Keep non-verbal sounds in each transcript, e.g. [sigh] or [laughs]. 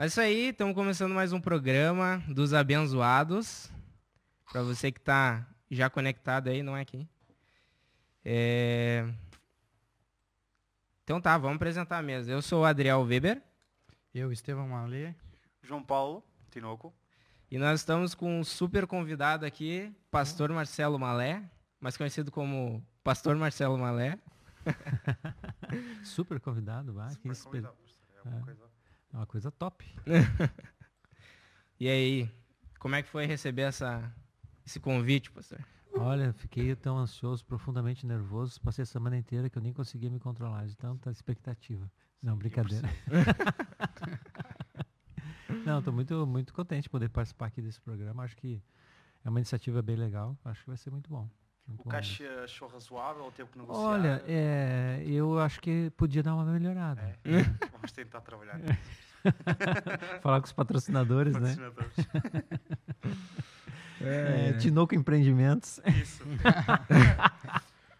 É isso aí, estamos começando mais um programa dos abençoados. Para você que está já conectado aí, não é aqui. É... Então tá, vamos apresentar a mesa. Eu sou o Adriel Weber. Eu, Estevão Malê. João Paulo Tinoco. E nós estamos com um super convidado aqui, Pastor Marcelo Malé, mais conhecido como Pastor Marcelo Malé. [laughs] super convidado, vai. Super que convidado, é uma, É. coisa... É uma coisa top. [laughs] E aí, como é que foi receber essa, esse convite, pastor? Olha, fiquei tão ansioso, profundamente nervoso. Passei a semana inteira que eu nem conseguia me controlar de tanta expectativa. Não, brincadeira. [laughs] Não, estou muito, muito contente de poder participar aqui desse programa. Acho que é uma iniciativa bem legal. Acho que vai ser muito bom. O caixa achou razoável, ou teve que negociar? Olha, é, eu acho que podia dar uma melhorada. É. [laughs] Vamos tentar trabalhar [laughs] nisso. Falar com os patrocinadores, né? Patrocinadores. [laughs] É, Tinoco Empreendimentos. Isso.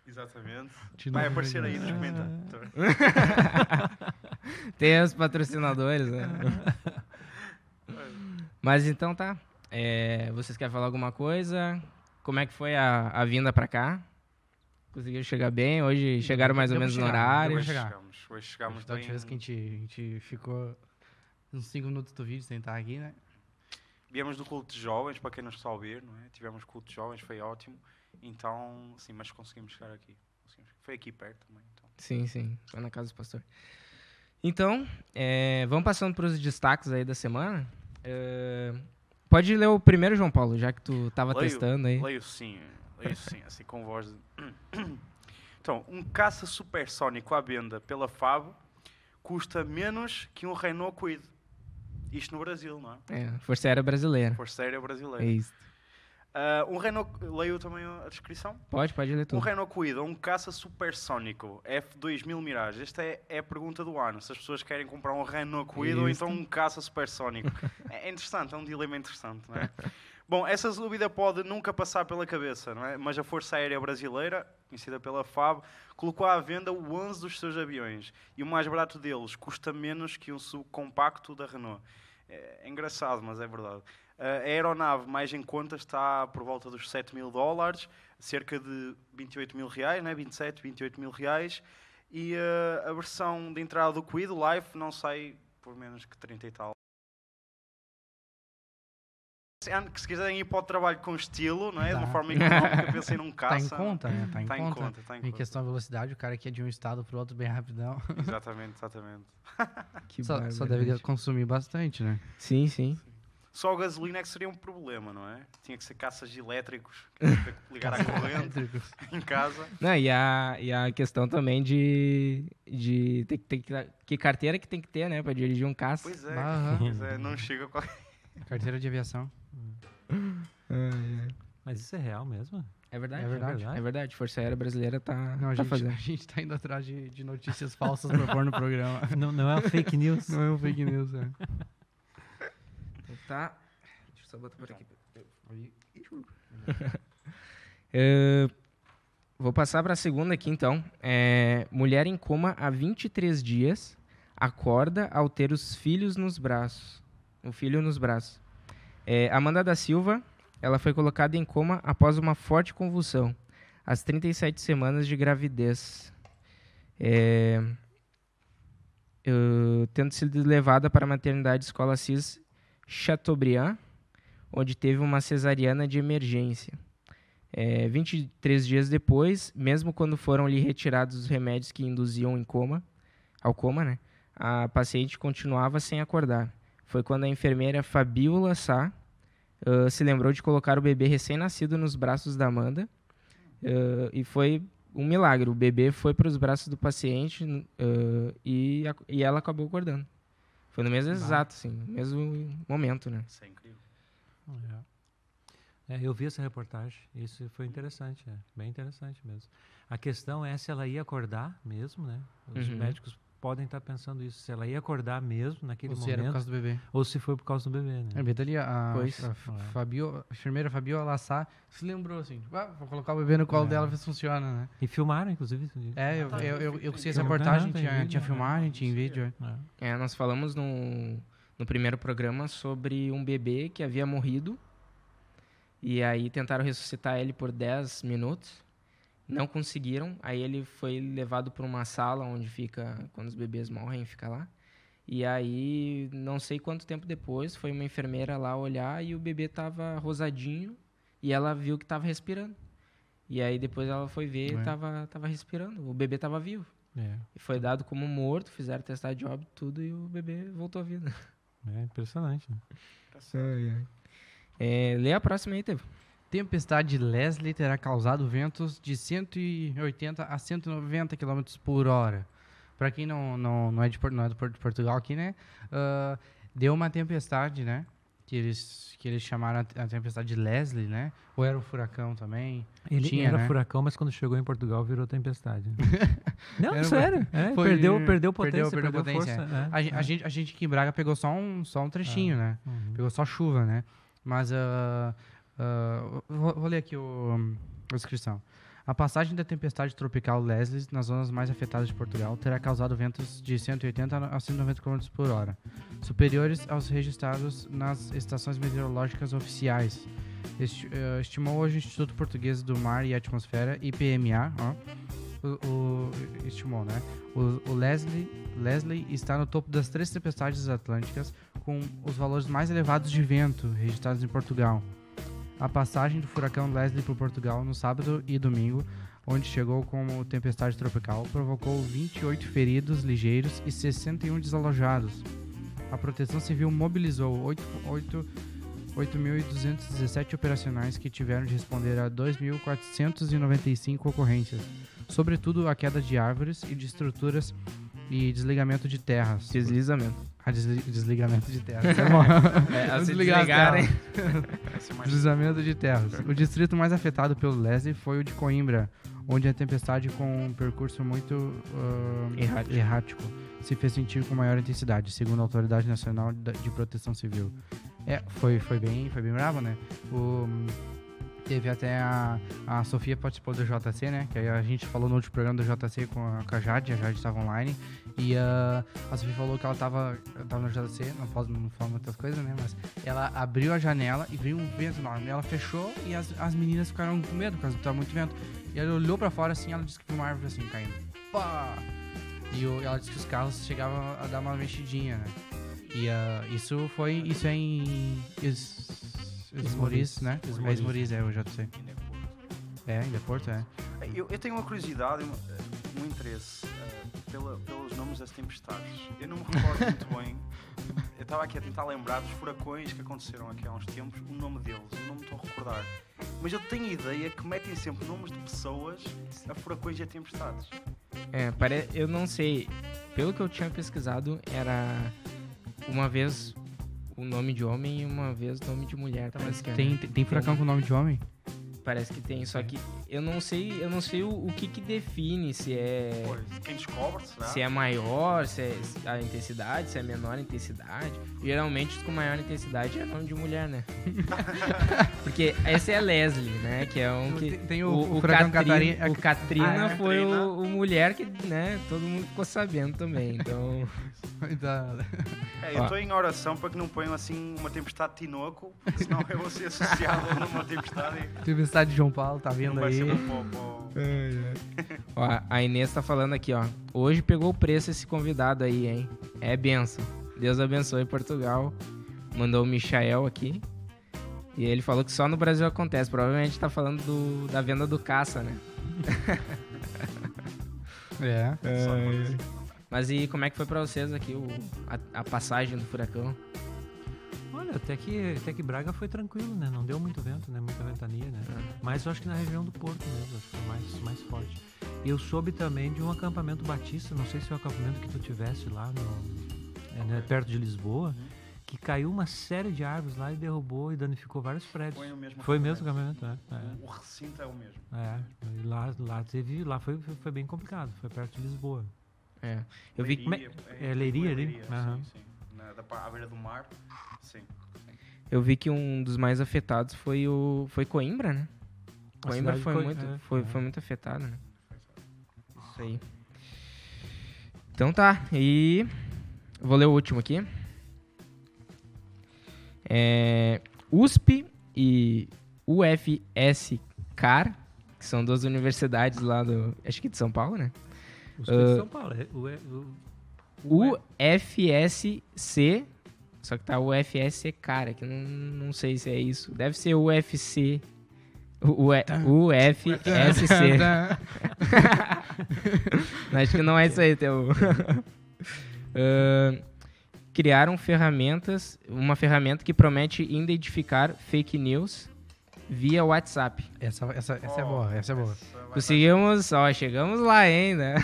Exatamente. Vai aparecer aí nos comentários. Tem os patrocinadores, né? Mas então tá. É, vocês querem falar alguma coisa? Como é que foi a, a vinda pra cá? Conseguiram chegar bem? Hoje chegaram mais ou menos no chegar, deu horário? chegar. Chegamos, hoje chegamos Da bem. vez que a gente, a gente ficou uns 5 minutos do vídeo sem estar aqui, né? Viemos do culto de jovens, para quem não está a ouvir, não é? Tivemos culto de jovens, foi ótimo. Então, sim, mas conseguimos chegar aqui. Conseguimos- Foi aqui perto também. Então. Sim, sim. Foi na casa do pastor. Então, é, vamos passando para os destaques aí da semana. É, pode ler o primeiro, João Paulo, já que tu tava Leio, testando aí. Leio sim, leio sim, assim com voz. [coughs] Então, um caça supersónico à venda pela Fabo custa menos que um Renault Kwid. Isto no Brasil, não é? É, Força Aérea Brasileira. Força Aérea É Brasileira. isso. Ah, um Renault... Leio também a descrição? Pode, pode ler Um tudo. Renault Kwid ou um caça supersónico F2000 Mirage. Esta é, é a pergunta do ano. Se as pessoas querem comprar um Renault Kwid ou então um caça supersónico. é é interessante, é um dilema interessante, não é? [laughs] Bom, essa dúvida pode nunca passar pela cabeça, não é? Mas a Força Aérea Brasileira, conhecida pela FAB, colocou à venda o 11 dos seus aviões. E o mais barato deles custa menos que um subcompacto da Renault. É, é engraçado, mas é verdade. A aeronave mais em conta está por volta dos 7 mil dólares, cerca de 28 mil reais, né? 27, 28 mil reais. E eh, a versão de entrada do Quid, o Life, não sai por menos que 30 e tal. Se se quiserem ir para o trabalho com estilo, não é? de uma Dá. forma económica, pensem num [laughs] Tá caça. em conta, né? Tá em Está em conta. conta, está em Em conta. questão de velocidade, o cara que é de um estado pro outro bem rapidão. Exatamente, exatamente. [laughs] Que Só, só deve consumir bastante, né? Sim, sim. Só a gasolina é que seria um problema, não é? Tinha que ser caças elétricos, que ligar à corrente [laughs] em casa. Não, e, a, e a questão também de, de ter, que- ter que, carteira que tem que ter, né, pra dirigir um caça. Pois é, Aham. pois é não chega com [laughs] Carteira de aviação. Mas isso é real mesmo? É verdade, É verdade. É verdade, Força Aérea Brasileira tá, Não, a tá gente, fazendo. a gente tá indo atrás de, de notícias falsas pra pôr no programa. [laughs] Não, não é uma fake news. Não é um fake news, é. Tá. Deixa eu só botar por aqui. [laughs] É, vou passar para a segunda aqui, então. É, mulher em coma há 23 dias acorda ao ter os filhos nos braços. O filho nos braços. É, Amanda da Silva, ela foi colocada em coma após uma forte convulsão, às 37 semanas de gravidez. É, eh, tendo sido levada para a maternidade Escola Cis Chateaubriand, onde teve uma cesariana de emergência. É, 23 dias depois, mesmo quando foram lhe retirados os remédios que induziam em coma, ao coma, né, a paciente continuava sem acordar. Foi quando a enfermeira Fabiola Sá ah, se lembrou de colocar o bebê recém-nascido nos braços da Amanda ah, e foi um milagre. O bebê foi para os braços do paciente ah, e, a- e ela acabou acordando. Foi no mesmo Bah. exato, assim, no mesmo momento, né? Isso é incrível. É, eu vi essa reportagem, isso foi interessante, é, bem interessante mesmo. A questão é se ela ia acordar mesmo, né? Os Uhum. médicos podem estar pensando isso, se ela ia acordar mesmo naquele Ou se era por momento, causa do bebê. ou se foi por causa do bebê, né? É, ali, a, Pois. a, F- É. Fabio, a enfermeira Fabiola Lassá se lembrou assim, tipo, ah, vou colocar o bebê no colo É. dela, ver se funciona, né? E filmaram, inclusive. É, eu, tá, eu, eu eu, eu sei essa reportagem, tinha, vídeo, tinha né? filmagem, tinha vídeo. é. É. É, nós falamos num, no primeiro programa sobre um bebê que havia morrido. E aí tentaram ressuscitar ele por 10 minutos. Não conseguiram. Aí ele foi levado para uma sala onde fica quando os bebês morrem, fica lá. E aí, não sei quanto tempo depois, foi uma enfermeira lá olhar e o bebê tava rosadinho e ela viu que tava respirando. E aí depois ela foi ver e tava, tava respirando. O bebê tava vivo. É, E foi dado como morto, fizeram testar de óbito, tudo, e o bebê voltou à vida. é impressionante. Né? É, lê a próxima aí, Teve. Tempestade Leslie terá causado ventos de 180 a 190 km por hora. Para quem não, não, não, é de, não é do Porto de Portugal aqui, né? ah, deu uma tempestade, né? Que eles, que eles chamaram a, tempestade Leslie, né? Ou era um furacão também? Ele Tinha, era né? furacão, mas quando chegou em Portugal virou tempestade. [laughs] Não, Era- sério. é, foi- perdeu, perdeu potência, perdeu perdeu, potência, força. é, A, gen- a é. gente, a gente aqui em Braga pegou só um, só um trechinho, né? Uhum. Pegou só chuva, né? Mas, ah, ah, vou, vou ler aqui o, a descrição. A passagem da tempestade tropical Leslie nas zonas mais afetadas de Portugal terá causado ventos de 180 a 190 km por hora, superiores aos registrados nas estações meteorológicas oficiais. Esti- eh, estimou hoje o Instituto Português do Mar e Atmosfera, IPMA, ó, o, o- estimou, né? O, o Leslie, Leslie está no topo das três tempestades atlânticas com os valores mais elevados de vento registrados em Portugal. A passagem do furacão Leslie por Portugal no sábado e domingo, onde chegou como tempestade tropical, provocou 28 feridos ligeiros e 61 desalojados. A Proteção Civil mobilizou 8 8 8.217 operacionais que tiveram de responder a 2.495 ocorrências, sobretudo a queda de árvores e de estruturas e desligamento de terras. Deslizamento. A desli- desligamento de terras. [laughs] É. É, Vamos se desligarem. mais- Deslizamento de terras. O distrito mais afetado pelo Leslie foi o de Coimbra, onde a tempestade com um percurso muito ah, Errático. errático se fez sentir com maior intensidade, segundo a Autoridade Nacional de Proteção Civil. É, foi, foi bem, foi bem bravo, né? O, teve até a, a Sofia participou do JC, né? Que a gente falou no último programa do JC com a, com a Jade, a Jade estava online. E ah, a Sofia falou que ela estava tava no JC, não posso não falar muitas coisas, né? Mas ela abriu a janela e veio um vento enorme. Ela fechou e as, as meninas ficaram com medo, por causa que tava muito vento. E ela olhou pra fora assim, ela disse que viu uma árvore assim caindo. Pá! E o- ela disse que os carros chegavam a dar uma mexidinha, né? E ah, isso foi. Isso é em. Es, Esmoriz, né? Esmoriz. É Esmoriz, é o JC. É, ainda é Porto, é. Eu, eu tenho uma curiosidade, um, um interesse eh, pela- pelos nomes das tempestades. Eu não me recordo [laughs] muito bem. Eu estava aqui a tentar lembrar dos furacões que aconteceram aqui há uns tempos, o nome deles. Eu não me estou a recordar. Mas eu tenho ideia que metem sempre nomes de pessoas a furacões e a tempestades. É, pare... eu não sei. Pelo que eu tinha pesquisado, era uma vez o nome de homem e uma vez o nome de mulher. é, Tem, tem, tem furacão com nome de homem? Parece que tem, só que eu não sei, eu não sei o, o que que define se é Pois, quem descobre, será? se é maior, se é a intensidade, se é menor intensidade. Geralmente os com maior intensidade é nome de mulher, né? [laughs] Porque esse é Leslie, né? Que é um que Tem, tem o, o, furacão Catrina, Catarina. o Katrina Ah, é? foi o, o mulher que, né, todo mundo ficou sabendo também. Então, Da- [laughs] É, eu estou em oração para que não ponham assim uma tempestade de Tinoco, senão eu vou ser associado a uma tempestade e Tempestade de João Paulo, tá vendo aí? para [laughs] ó, a Inês tá falando aqui, ó. Hoje pegou o preço esse convidado aí, hein? É benção. Deus abençoe Portugal. Mandou o Michael aqui. E ele falou que só no Brasil acontece. Provavelmente tá falando do- da venda do caça, né? [laughs] É. Brasil. Mas e como é que foi pra vocês aqui o, a, a passagem do furacão? Olha, até que, até que Braga foi tranquilo, né? Não deu muito vento, né? Muita ventania, né? Mas eu acho que na região do Porto mesmo, acho que foi mais, mais forte. Eu soube também de um acampamento batista, não sei se é o acampamento que tu tivesse lá no, é, né, perto de Lisboa, que caiu uma série de árvores lá e derrubou e danificou vários prédios. Foi o mesmo Foi mesmo o acampamento. acampamento, é. O recinto é o mesmo. É, é. E lá, lá teve, lá foi, foi bem complicado, foi perto de Lisboa. É. Eu vi que. Leiria, é Leiria ali? Leiria, Aham. Sim, sim. Na, da, à beira do mar. Sim. Eu vi que um dos mais afetados foi o foi Coimbra, né? A Coimbra foi Coi- muito é, foi, é. foi muito afetado, né? Isso aí. Então tá, e vou ler o último aqui. É, USP e UFSCar, que são duas universidades lá do. Acho que de São Paulo, né? Os de São Paulo. UFSC, só que tá UFSC, cara, que não, não sei se é isso. Deve ser UFC. U- U- UFSC. [laughs] Acho que não é isso aí, teu. [laughs] Ahn, criaram ferramentas, uma ferramenta que promete identificar fake news via WhatsApp. Essa, essa, essa é boa, essa é boa. Conseguimos, ó, chegamos lá ainda.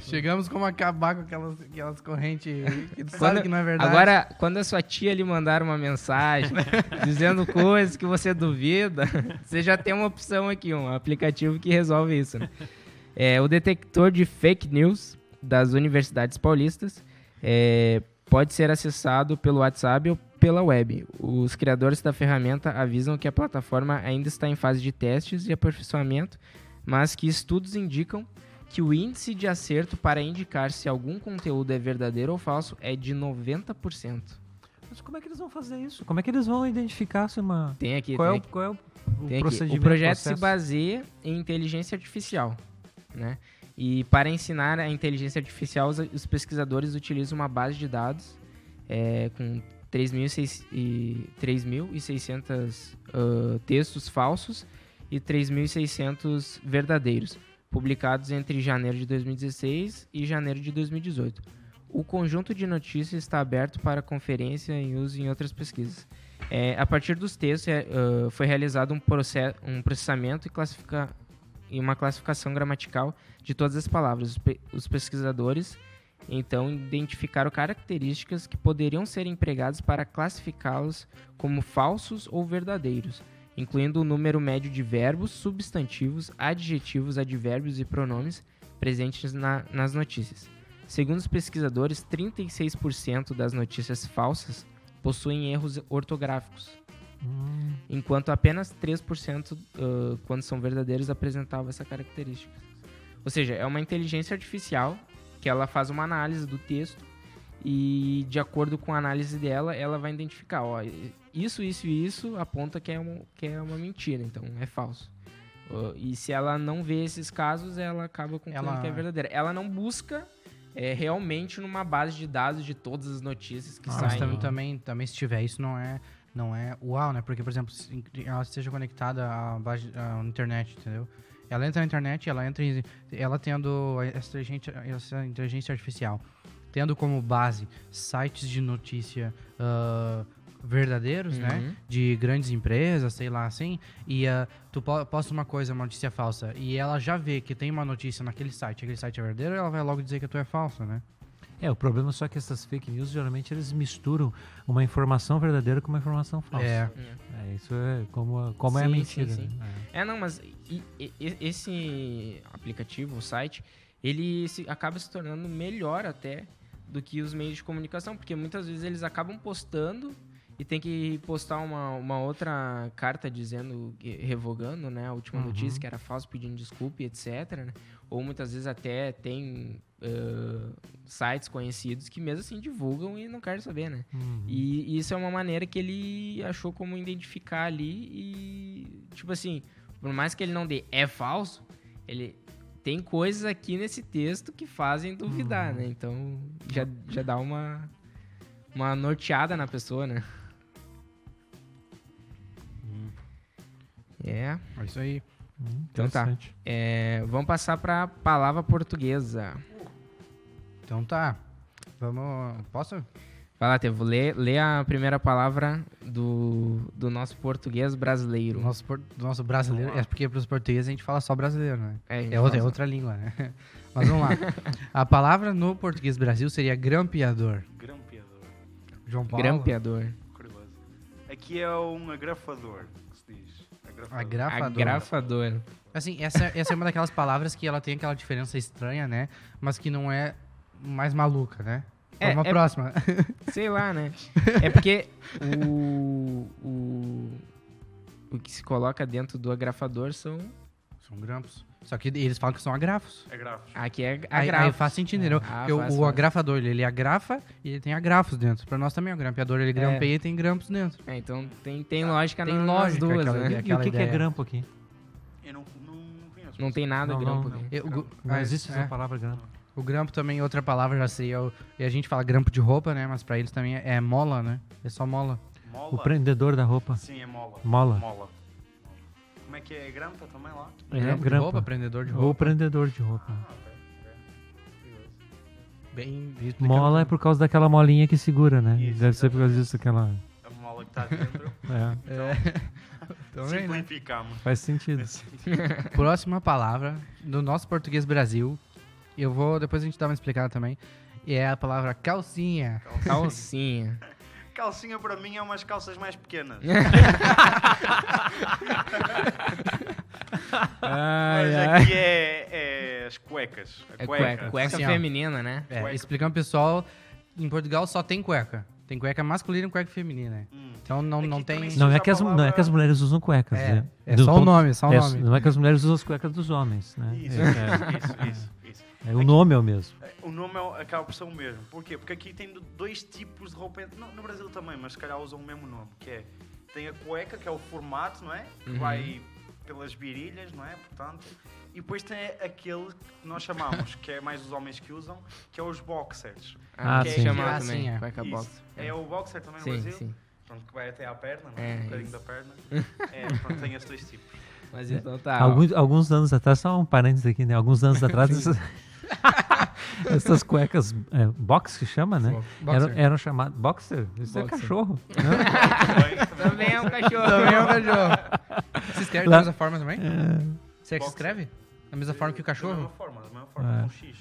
Chegamos como acabar com aquelas, aquelas correntes que tu Quando- sabe que não é verdade. Agora, quando a sua tia lhe mandar uma mensagem [laughs] dizendo coisas que você duvida, você já tem uma opção aqui, um aplicativo que resolve isso. né? É, o detector de fake news das universidades paulistas é, pode ser acessado pelo WhatsApp ou pela web. Os criadores da ferramenta avisam que a plataforma ainda está em fase de testes e aperfeiçoamento, mas que estudos indicam que o índice de acerto para indicar se algum conteúdo é verdadeiro ou falso é de 90%. Mas como é que eles vão fazer isso? Como é que eles vão identificar se uma. Tem aqui, Qual é, tem o, aqui, qual é o, o tem aqui. procedimento? O projeto se processo? baseia em inteligência artificial, né? E para ensinar a inteligência artificial, os, pesquisadores utilizam uma base de dados é, com 3.600 e 3.600 ah, textos falsos e 3.600 verdadeiros, publicados entre janeiro de 2016 e janeiro de 2018. O conjunto de notícias está aberto para conferência e uso em outras pesquisas. É, a partir dos textos, é, ah, foi realizado um, proce- um processamento e, classifica- e uma classificação gramatical de todas as palavras. Os, pe- os pesquisadores, então, identificaram características que poderiam ser empregadas para classificá-los como falsos ou verdadeiros, incluindo o número médio de verbos, substantivos, adjetivos, advérbios e pronomes presentes na- nas notícias. Segundo os pesquisadores, 36% das notícias falsas possuem erros ortográficos, Hum, enquanto apenas 3%, ah, quando são verdadeiros, apresentavam essa característica. Ou seja, é uma inteligência artificial que ela faz uma análise do texto e, de acordo com a análise dela, ela vai identificar, ó, isso, isso e isso aponta que é, um, que é uma mentira, então é falso. Ah, e se ela não vê esses casos, ela acaba concluindo Ela- que é verdadeira. Ela não busca é, realmente numa base de dados de todas as notícias que Ah, Mas saem. também, também, também se tiver isso não é, não é uau, né? Porque, por exemplo, se ela esteja conectada à, base- à internet, entendeu? Ela entra na internet, ela entra em, ela tendo essa inteligência, essa inteligência artificial, tendo como base sites de notícia ah, verdadeiros, né? Uhum. De grandes empresas, sei lá assim, e ah, tu po- posta uma coisa, uma notícia falsa, e ela já vê que tem uma notícia naquele site, aquele site é verdadeiro, ela vai logo dizer que tu é falso, né? É, o problema é só que essas fake news, geralmente, eles misturam uma informação verdadeira com uma informação falsa. É. É, isso é como, a- como é a Sim, mentira. sim, sim. né? É, não, mas e- e- e- esse aplicativo, o site, ele se- acaba se tornando melhor até do que os meios de comunicação, porque muitas vezes eles acabam postando e tem que postar uma, uma outra carta dizendo, que- revogando, né, a última Uhum. notícia que era falso, pedindo desculpa e etc, né? Ou muitas vezes até tem ãh, sites conhecidos que mesmo assim divulgam e não querem saber, né? Uhum. E isso é uma maneira que ele achou como identificar ali e, tipo assim, por mais que ele não dê é falso, ele tem coisas aqui nesse texto que fazem duvidar, né? Então já, já dá uma, uma norteada na pessoa, né? É, É isso aí. Hum, Então tá. é, vamos passar para palavra portuguesa. Então tá. Vamos. Posso? Vai lá, Tevo, lê, lê a primeira palavra do, do nosso português brasileiro. Do nosso, por- do nosso brasileiro. É porque pros portugueses a gente fala só brasileiro, né? É, É outra, é outra língua, né? [laughs] Mas vamos lá. A palavra no português Brasil seria grampeador. Grampeador. João Paulo. Grampeador. Curioso. Aqui é um agrafador, Agrafador. Agrafador. Assim, essa, essa é uma daquelas palavras que ela tem aquela diferença estranha, né? Mas que não é mais maluca, né? É, à é- próxima. [laughs] Sei lá, né? É porque o, o, o que se coloca dentro do agrafador são São grampos. Só que eles falam que são agrafos. É grafos. Aqui é Aí, agrafo. aí faz sentido, entendeu? Ah, o- faz, o faz. agrafador, ele, ele agrafa e ele tem agrafos dentro. Pra nós também é o grampeador, ele grampeia e tem grampos dentro. É, então tem, tem lógica Tem na- nas lógica duas, aquela né? ideia. E o que, que é grampo aqui? Eu não, não, não conheço. Não tem nada Não, grampo não, aqui. Eu- o, gu- Não mas, existe é, essa palavra grampo. O grampo também, outra palavra já seria. o- E a gente fala grampo de roupa, né? Mas pra eles também é, é mola, né? É só mola. Mola? O prendedor da roupa. Sim, é mola. Mola. Mola. É que é? Grampa também lá? É, grampo de grampa. roupa, prendedor de Ou roupa. prendedor de roupa. Ah. Bem explicando. Mola é por causa daquela molinha que segura, né? Isso, Deve ser por causa disso aquela. A mola que está dentro. [laughs] É, É. [laughs] Também, né? Simplificamos. faz sentido. Sentido. [laughs] Próxima palavra do nosso português Brasil. Eu vou. Depois a gente dá uma explicada também. E é a palavra calcinha. Calcinha. Calcinha para mim é umas calças mais pequenas. Ai, Mas ai. aqui é, é as cuecas. A É cueca. Cueca ó. feminina, né? É, Cueca. explicando pro pessoal, em Portugal só tem cueca. Tem cueca masculina e cueca feminina. Hum. Então não, Aqui não tem. também Não é, que as, não é que as mulheres usam cuecas, É, né? é Do só o ponto- nome, só o é, nome. Não é que as mulheres usam as cuecas dos homens, né? Isso, É, é. isso, isso, isso. É, o nome é o mesmo. O nome é, acaba por ser o mesmo. Porquê? Porque aqui tem dois tipos de roupa. No, no Brasil também, mas se calhar usam o mesmo nome. Que é, tem a cueca, que é o formato, não é? Que Uhum. vai pelas virilhas, não é? Portanto. E depois tem aquele que nós chamamos, que é mais os homens que usam, que é os boxers. Ah, que sim. chamava Ah, também. sim, é. É o boxer também no Sim, Brasil. sim. Pronto, que vai até à perna, não É, é? um bocadinho da perna. É, pronto, tem esses dois tipos. Mas então tá. Alguns, alguns anos atrás, só um parênteses aqui, né? Alguns anos [laughs] atrás, [laughs] [laughs] essas, cuecas é, box que chama, né? Boxer. Eram, eram chamadas. Boxer? Isso é Boxer. cachorro. Também, [laughs] também. É um cachorro. Também é um cachorro. Se escreve Lá- da mesma forma também? É, Você é que se escreve? Da mesma forma que o Da mesma cachorro? forma, da mesma forma, É. com X.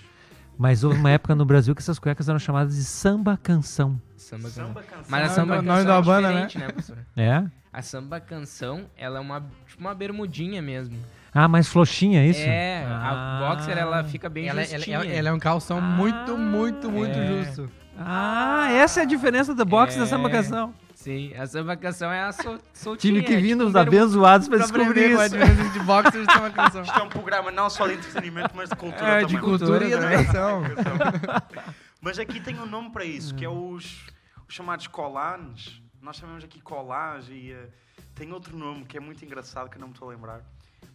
mas houve uma época no Brasil que essas cuecas eram chamadas de samba canção. Samba canção. Samba canção. Mas a samba não, canção nome da é banda, diferente, né, professor? É? A samba canção, ela é uma, tipo uma bermudinha mesmo. Ah, mais floxinha, é isso? É, Ah. a boxer ela fica bem Ela, ela, justinha. ela, ela é um calção Ah, muito, muito, muito é. justo. Ah, essa é a diferença da box É. da samba canção. Sim, a samba canção é a sol, soltinha. Tive que é vir tipo nos abençoados pra Pra descobrir aprender é isso. diferença de boxer e uma [laughs] canção. Isto é um programa não só de entretenimento, mas de cultura É, também. de cultura e também. [laughs] educação. Mas aqui tem um nome para isso, que é os, os chamados colanes. Nós chamamos aqui colage e eh, tem outro nome que é muito engraçado, que eu não me estou a lembrar.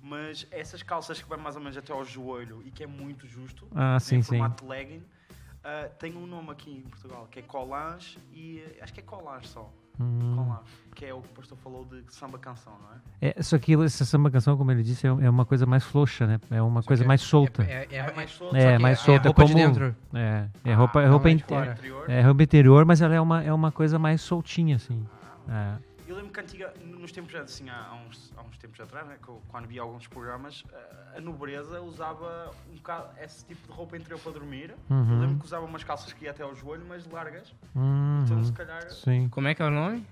Mas essas calças que vai mais ou menos até ao joelho e que é muito justo, Ah, sim, em sim. formato de legging, ah, tem um nome aqui em Portugal, que é colage e eh, acho que é colage só. Hum. Colage, que é o que o pastor falou de samba canção, não é? É, só que essa samba canção, como ele disse, é, é uma coisa mais frouxa, né? É uma coisa mais solta. É, é, É mais solto, É, só mais é solta. roupa de como, dentro. É, é roupa, é roupa, é de interior. é roupa interior, mas ela é uma, é uma coisa mais soltinha, assim. É. Eu lembro que antiga, nos tempos assim, há, há uns, há uns tempos atrás, né, que eu- quando via alguns programas, a, a nobreza usava um bocado esse tipo de roupa interior para dormir. Eu Uhum. lembro que usava umas calças que ia até ao joelho, mas largas. Uhum. Então, se calhar, Sim. Como é que é o nome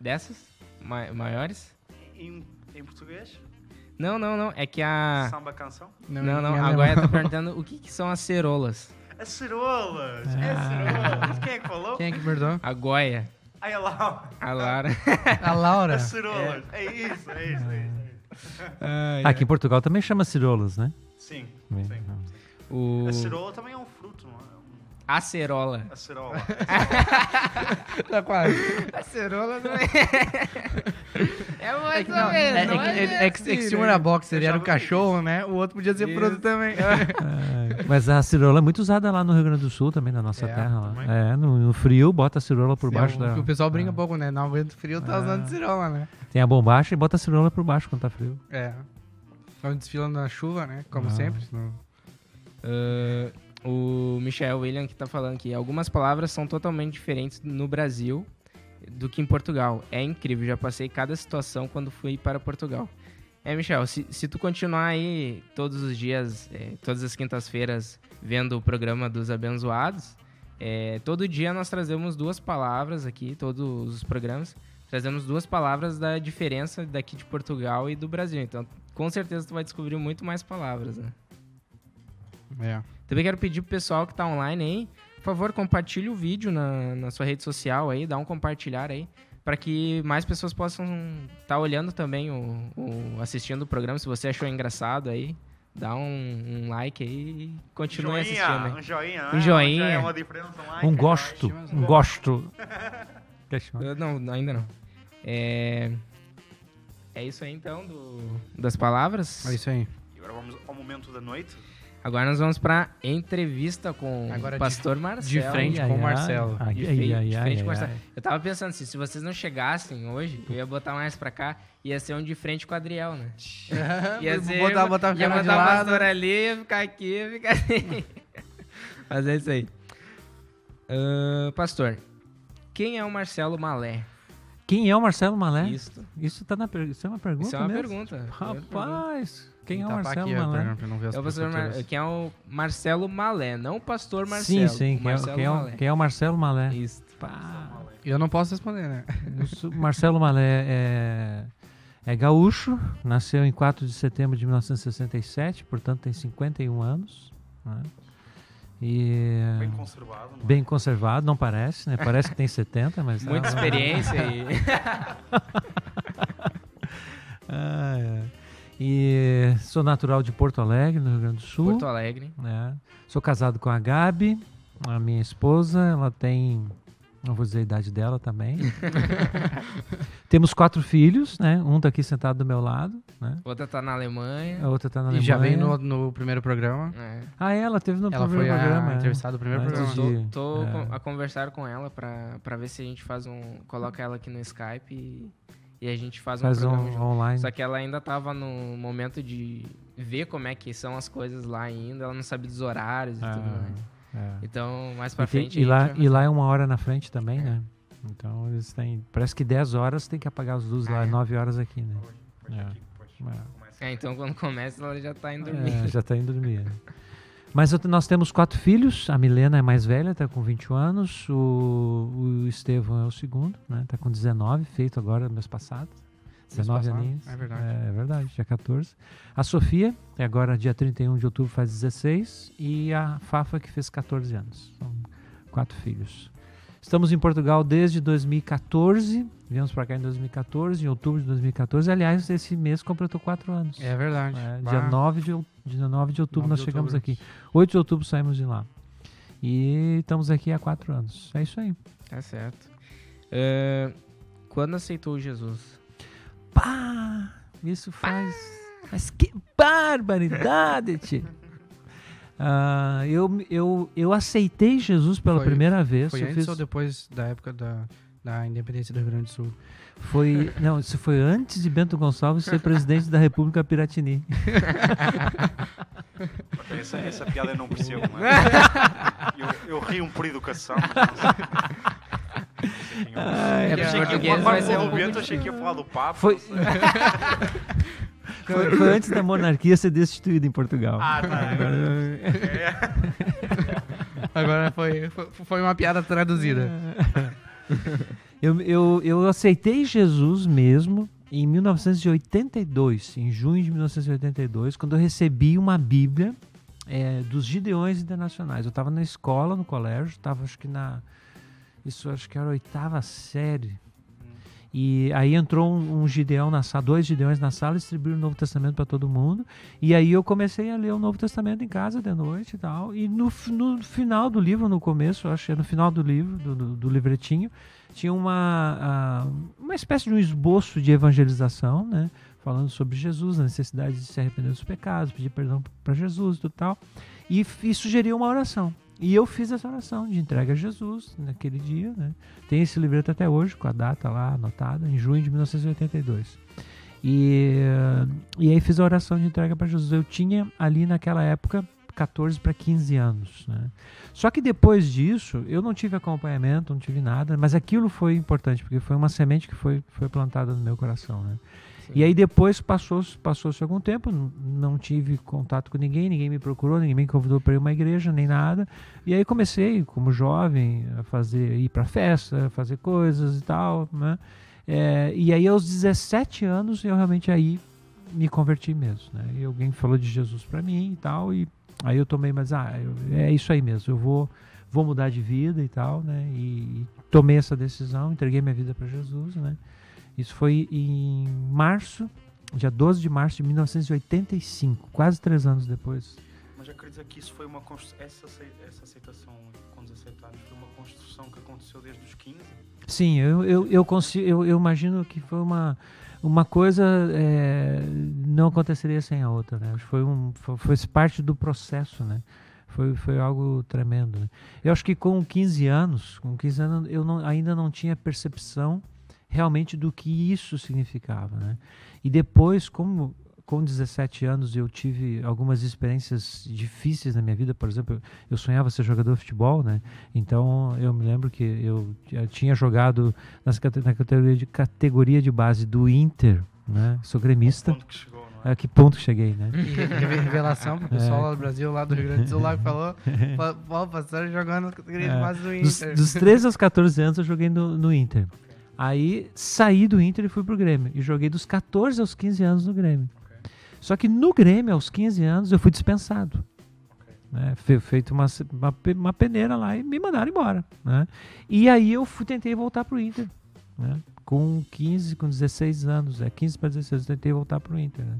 dessas? Ma- maiores? em, em português, Não, não, não. É que a. samba canção. Não, não. ninguém A lembra. Goia tá perguntando o que, que são as cerolas. As cerolas! É Ah. cerolas! Quem é que falou? Quem é que perdoou? A Goia. Ai, a Laura! A Lara. A Laura. [laughs] As cerolas! É, isso, é isso, é isso. É isso. Aqui em Portugal também chama cirolas, né? Sim, Bem, sim. O... A cerola também é um é? Acerola. A cerola. [laughs] Tá quase. A cerola não é. É [laughs] É mais que, ou não, menos. é, é não que, é, é que, é que se um era boxer e era um cachorro, né? O outro podia ser fruto também. [laughs] É, mas a cirola é muito usada lá no Rio Grande do Sul também, na nossa É, terra. Lá. É, no, no frio, bota a cirola por baixo É, o, da... o pessoal brinca um pouco, né? Não aguenta frio, tá usando cirola, né? Tem a bombacha e bota a cirola por baixo quando tá frio. É. Estão desfilando na chuva, né? Como Ah. sempre. senão- Ah, o Michel William que tá falando que algumas palavras são totalmente diferentes no Brasil do que em Portugal. É incrível, já passei cada situação quando fui para Portugal. É, Michel, se, se tu continuar aí todos os dias, eh, todas as quintas-feiras, vendo o programa dos abençoados, eh, todo dia nós trazemos duas palavras aqui, todos os programas, trazemos duas palavras da diferença daqui de Portugal e do Brasil. Então, com certeza tu vai descobrir muito mais palavras, né? É. Também quero pedir pro pessoal que tá online aí, por favor, compartilhe o vídeo na, na sua rede social aí, dá um compartilhar aí, para que mais pessoas possam estar tá olhando também, o, o, assistindo o programa. Se você achou engraçado aí, dá um, um like aí e continue joinha, assistindo. Aí. Um joinha, um joinha. É diferença, um, like, um gosto, um gosto. [laughs] Eu, não, ainda não. É, é isso aí então do, das palavras. É isso aí. E agora vamos ao momento da noite. Agora nós vamos para entrevista com Agora o pastor de, Marcelo. De frente ai, com o Marcelo. Ai, de, frente, ai, de frente com o Marcelo. Eu tava pensando assim, se vocês não chegassem hoje, eu ia botar mais para cá, ia ser um de frente com o Adriel, né? [laughs] ia ser, botar, botar, ia botar o pastor ali, ia ficar aqui, ia ficar assim. [laughs] Mas é isso aí. Uh, pastor, quem é o Marcelo Malé? Quem é o Marcelo Malé? Isso. Isso, tá na, isso é uma pergunta Isso é uma mesmo? pergunta. Rapaz... Quem é o tá Marcelo aqui, Malé? É o pastor Mar... Quem é o Marcelo Malé, não o pastor Marcelo. Sim, sim. Quem, é, quem, é, o, quem é o Marcelo Malé? Isso. Pá. Eu não posso responder, né? Marcelo Malé é, é gaúcho, nasceu em 4 de setembro de 1967, portanto tem 51 anos. Né? E, bem conservado. Não bem é? conservado, não parece, né? Parece que tem 70, mas... Muita experiência e... [laughs] ah, é. E sou natural de Porto Alegre, no Rio Grande do Sul. Porto Alegre. Né? Sou casado com a Gabi, a minha esposa. Ela tem. Não vou dizer a idade dela também. [laughs] Temos quatro filhos, né? Um tá aqui sentado do meu lado, né? Outra tá na Alemanha. A outra tá na Alemanha. E já veio no, no primeiro programa. É. Ah, ela teve no ela primeiro programa. Ela foi entrevistada no primeiro programa. De, tô, tô é. a conversar com ela pra, pra ver se a gente faz um... Coloca ela aqui no Skype e e a gente faz, faz um programa on, online. Só que ela ainda estava no momento de ver como é que são as coisas lá ainda, ela não sabe dos horários e ah, tudo mais. É. Então, mais pra e frente. Tem, e, lá, e lá é uma hora na frente também, é. né? Então eles têm. Parece que 10 horas tem que apagar as luzes ah, lá, é. 9 horas aqui, né? Pode, pode é. Aqui, pode. É. então quando começa ela já está indo dormir. É, já está indo dormir. Mas nós temos quatro filhos. A Milena é mais velha, está com 21 anos. O, o Estevão é o segundo, né? Está com 19, feito agora mês passado. 19 aninhos. É verdade. É, é, verdade, dia 14. A Sofia, é agora dia 31 de outubro, faz 16. E a Fafa, que fez 14 anos. São quatro filhos. Estamos em Portugal desde 2014. Viemos para cá em 2014, em outubro de 2014. Aliás, esse mês completou quatro anos. É verdade. É, dia, 9 de, dia 9 de outubro 9 nós de chegamos outubro. aqui. 8 de outubro saímos de lá. E estamos aqui há quatro anos. É isso aí. Tá certo. Uh, quando aceitou Jesus? Pá! Isso faz. Pá. Mas que barbaridade, tio! Uh, [laughs] eu, eu, eu aceitei Jesus pela foi, primeira vez. Foi antes fiz... ou depois da época da, da independência do Rio Grande do Sul? Foi, não, isso foi antes de Bento Gonçalves ser presidente da República Piratini. essa, essa piada eu não percebo, [laughs] eu, eu rio por educação. Ai, é achei que ia falar do [laughs] Bento, achei que ia falar do Papa. Foi... [laughs] Foi, foi, antes da monarquia ser destituída em Portugal. Ah, tá. É. Agora foi, foi, foi uma piada traduzida. Eu, eu, eu aceitei Jesus mesmo em 1982, em junho de 1982, quando eu recebi uma Bíblia é, dos Gideões Internacionais. Eu estava na escola, no colégio, estava acho que na. Isso acho que era a oitava série. E aí entrou um, um Gideão na sala, dois Gideões na sala, distribuíram o Novo Testamento para todo mundo. E aí eu comecei a ler o Novo Testamento em casa de noite e tal. E no, no final do livro, no começo, acho que no final do livro, do, do, do livretinho, tinha uma, uma espécie de um esboço de evangelização, né? Falando sobre Jesus, a necessidade de se arrepender dos pecados, pedir perdão para Jesus e tal. E, e sugeriu uma oração. E eu fiz essa oração de entrega a Jesus naquele dia, né? Tem esse livreto até hoje, com a data lá anotada, em junho de 1982. E, e aí fiz a oração de entrega para Jesus. Eu tinha ali naquela época 14 para 15 anos. Né? Só que depois disso, eu não tive acompanhamento, não tive nada, mas aquilo foi importante, porque foi uma semente que foi, foi plantada no meu coração. Né? E aí depois passou-se passou algum tempo, não tive contato com ninguém, ninguém me procurou, ninguém me convidou para ir a uma igreja, nem nada. E aí comecei, como jovem, a fazer, ir para festa, fazer coisas e tal, né? É, e aí aos 17 anos eu realmente aí me converti mesmo, né? E alguém falou de Jesus para mim e tal, e Aí eu tomei, mas ah, é isso aí mesmo, eu vou, vou mudar de vida e tal, né? E, tomei essa decisão, entreguei minha vida para Jesus, né? Isso foi em março, dia 12 de março de 1985, quase três anos depois. Mas já queria dizer que isso foi uma essa, essa aceitação com 17 anos foi uma construção que aconteceu desde os 15? Sim, eu, eu, eu, consigo, eu, eu imagino que foi uma, uma coisa é, não aconteceria sem a outra, né? Foi, um, foi, foi parte do processo, né? Foi, foi algo tremendo. Né? Eu acho que com 15 anos, com 15 anos eu não, ainda não tinha percepção realmente do que isso significava, né? E depois, como com 17 anos eu tive algumas experiências difíceis na minha vida, por exemplo, eu sonhava ser jogador de futebol, né? Então eu me lembro que eu, eu tinha jogado nas, na categoria de, categoria de base do Inter, né? Sou gremista. Ponto que chegou, é? A que ponto que cheguei, né? E [laughs] re- revelação pro pessoal É. lá do Brasil, lá do Rio Grande do Sul, lá que falou, Pa- Paulo Pastor jogando na categoria de É. base do Dos, Inter. dos 13 aos 14 anos eu joguei no, no Inter. Aí saí do Inter e fui pro Grêmio. E joguei dos 14 aos 15 anos no Grêmio. Só que no Grêmio, aos 15 anos, eu fui dispensado. Né? Fe- Feito uma, uma, uma peneira lá e me mandaram embora. Né? E aí eu fui, tentei voltar pro Inter. Né? Com 15, com 16 anos. É 15 para 16, eu tentei voltar pro Inter. Né?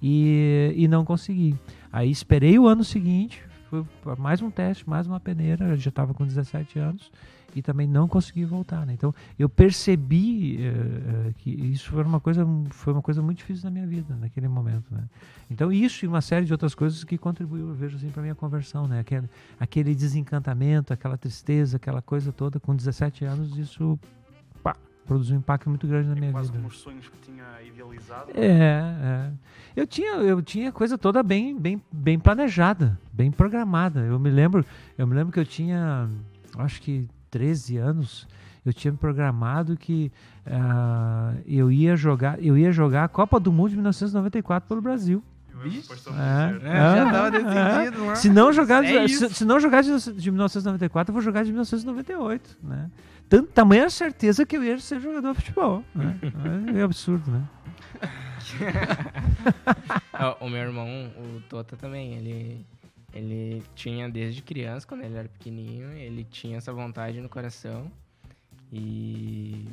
E, e não consegui. Aí esperei o ano seguinte, foi mais um teste, mais uma peneira, eu já estava com 17 anos e também não consegui voltar, né? Então eu percebi eh, que isso foi uma coisa foi uma coisa muito difícil na minha vida naquele momento, né? Então isso e uma série de outras coisas que contribuiu, eu vejo assim, para minha conversão, né? Aquele, aquele desencantamento, aquela tristeza, aquela coisa toda com 17 anos, isso pá, produziu um impacto muito grande na É minha quase vida. como os sonhos que tinha idealizado. É, é. Eu tinha, eu tinha coisa toda bem, bem, bem planejada, bem programada. Eu me lembro, eu me lembro que eu tinha, acho que 13 anos, eu tinha me programado que ah, eu ia jogar, eu ia jogar a Copa do Mundo de 1994 pelo Brasil. É, é. Já tava é. decidido lá. Se não jogar, É se, se não jogar de, de 1994, eu vou jogar de 1998, né? Tanto, tamanha certeza que eu ia ser jogador de futebol, né? É absurdo, né? [laughs] [laughs] O meu irmão, o Tota também, ele, ele tinha desde criança, quando ele era pequenininho, ele tinha essa vontade no coração. E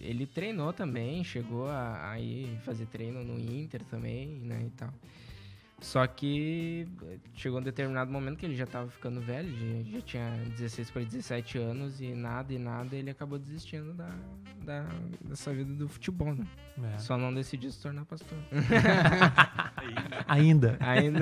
ele treinou também, chegou a, a ir fazer treino no Inter também, né, e tal. Só que chegou um determinado momento que ele já tava ficando velho, já, já tinha 16 para 17 anos e nada e nada, ele acabou desistindo da, da, dessa vida do futebol, né? É. Só não decidiu se tornar pastor. [laughs] Ainda. Ainda.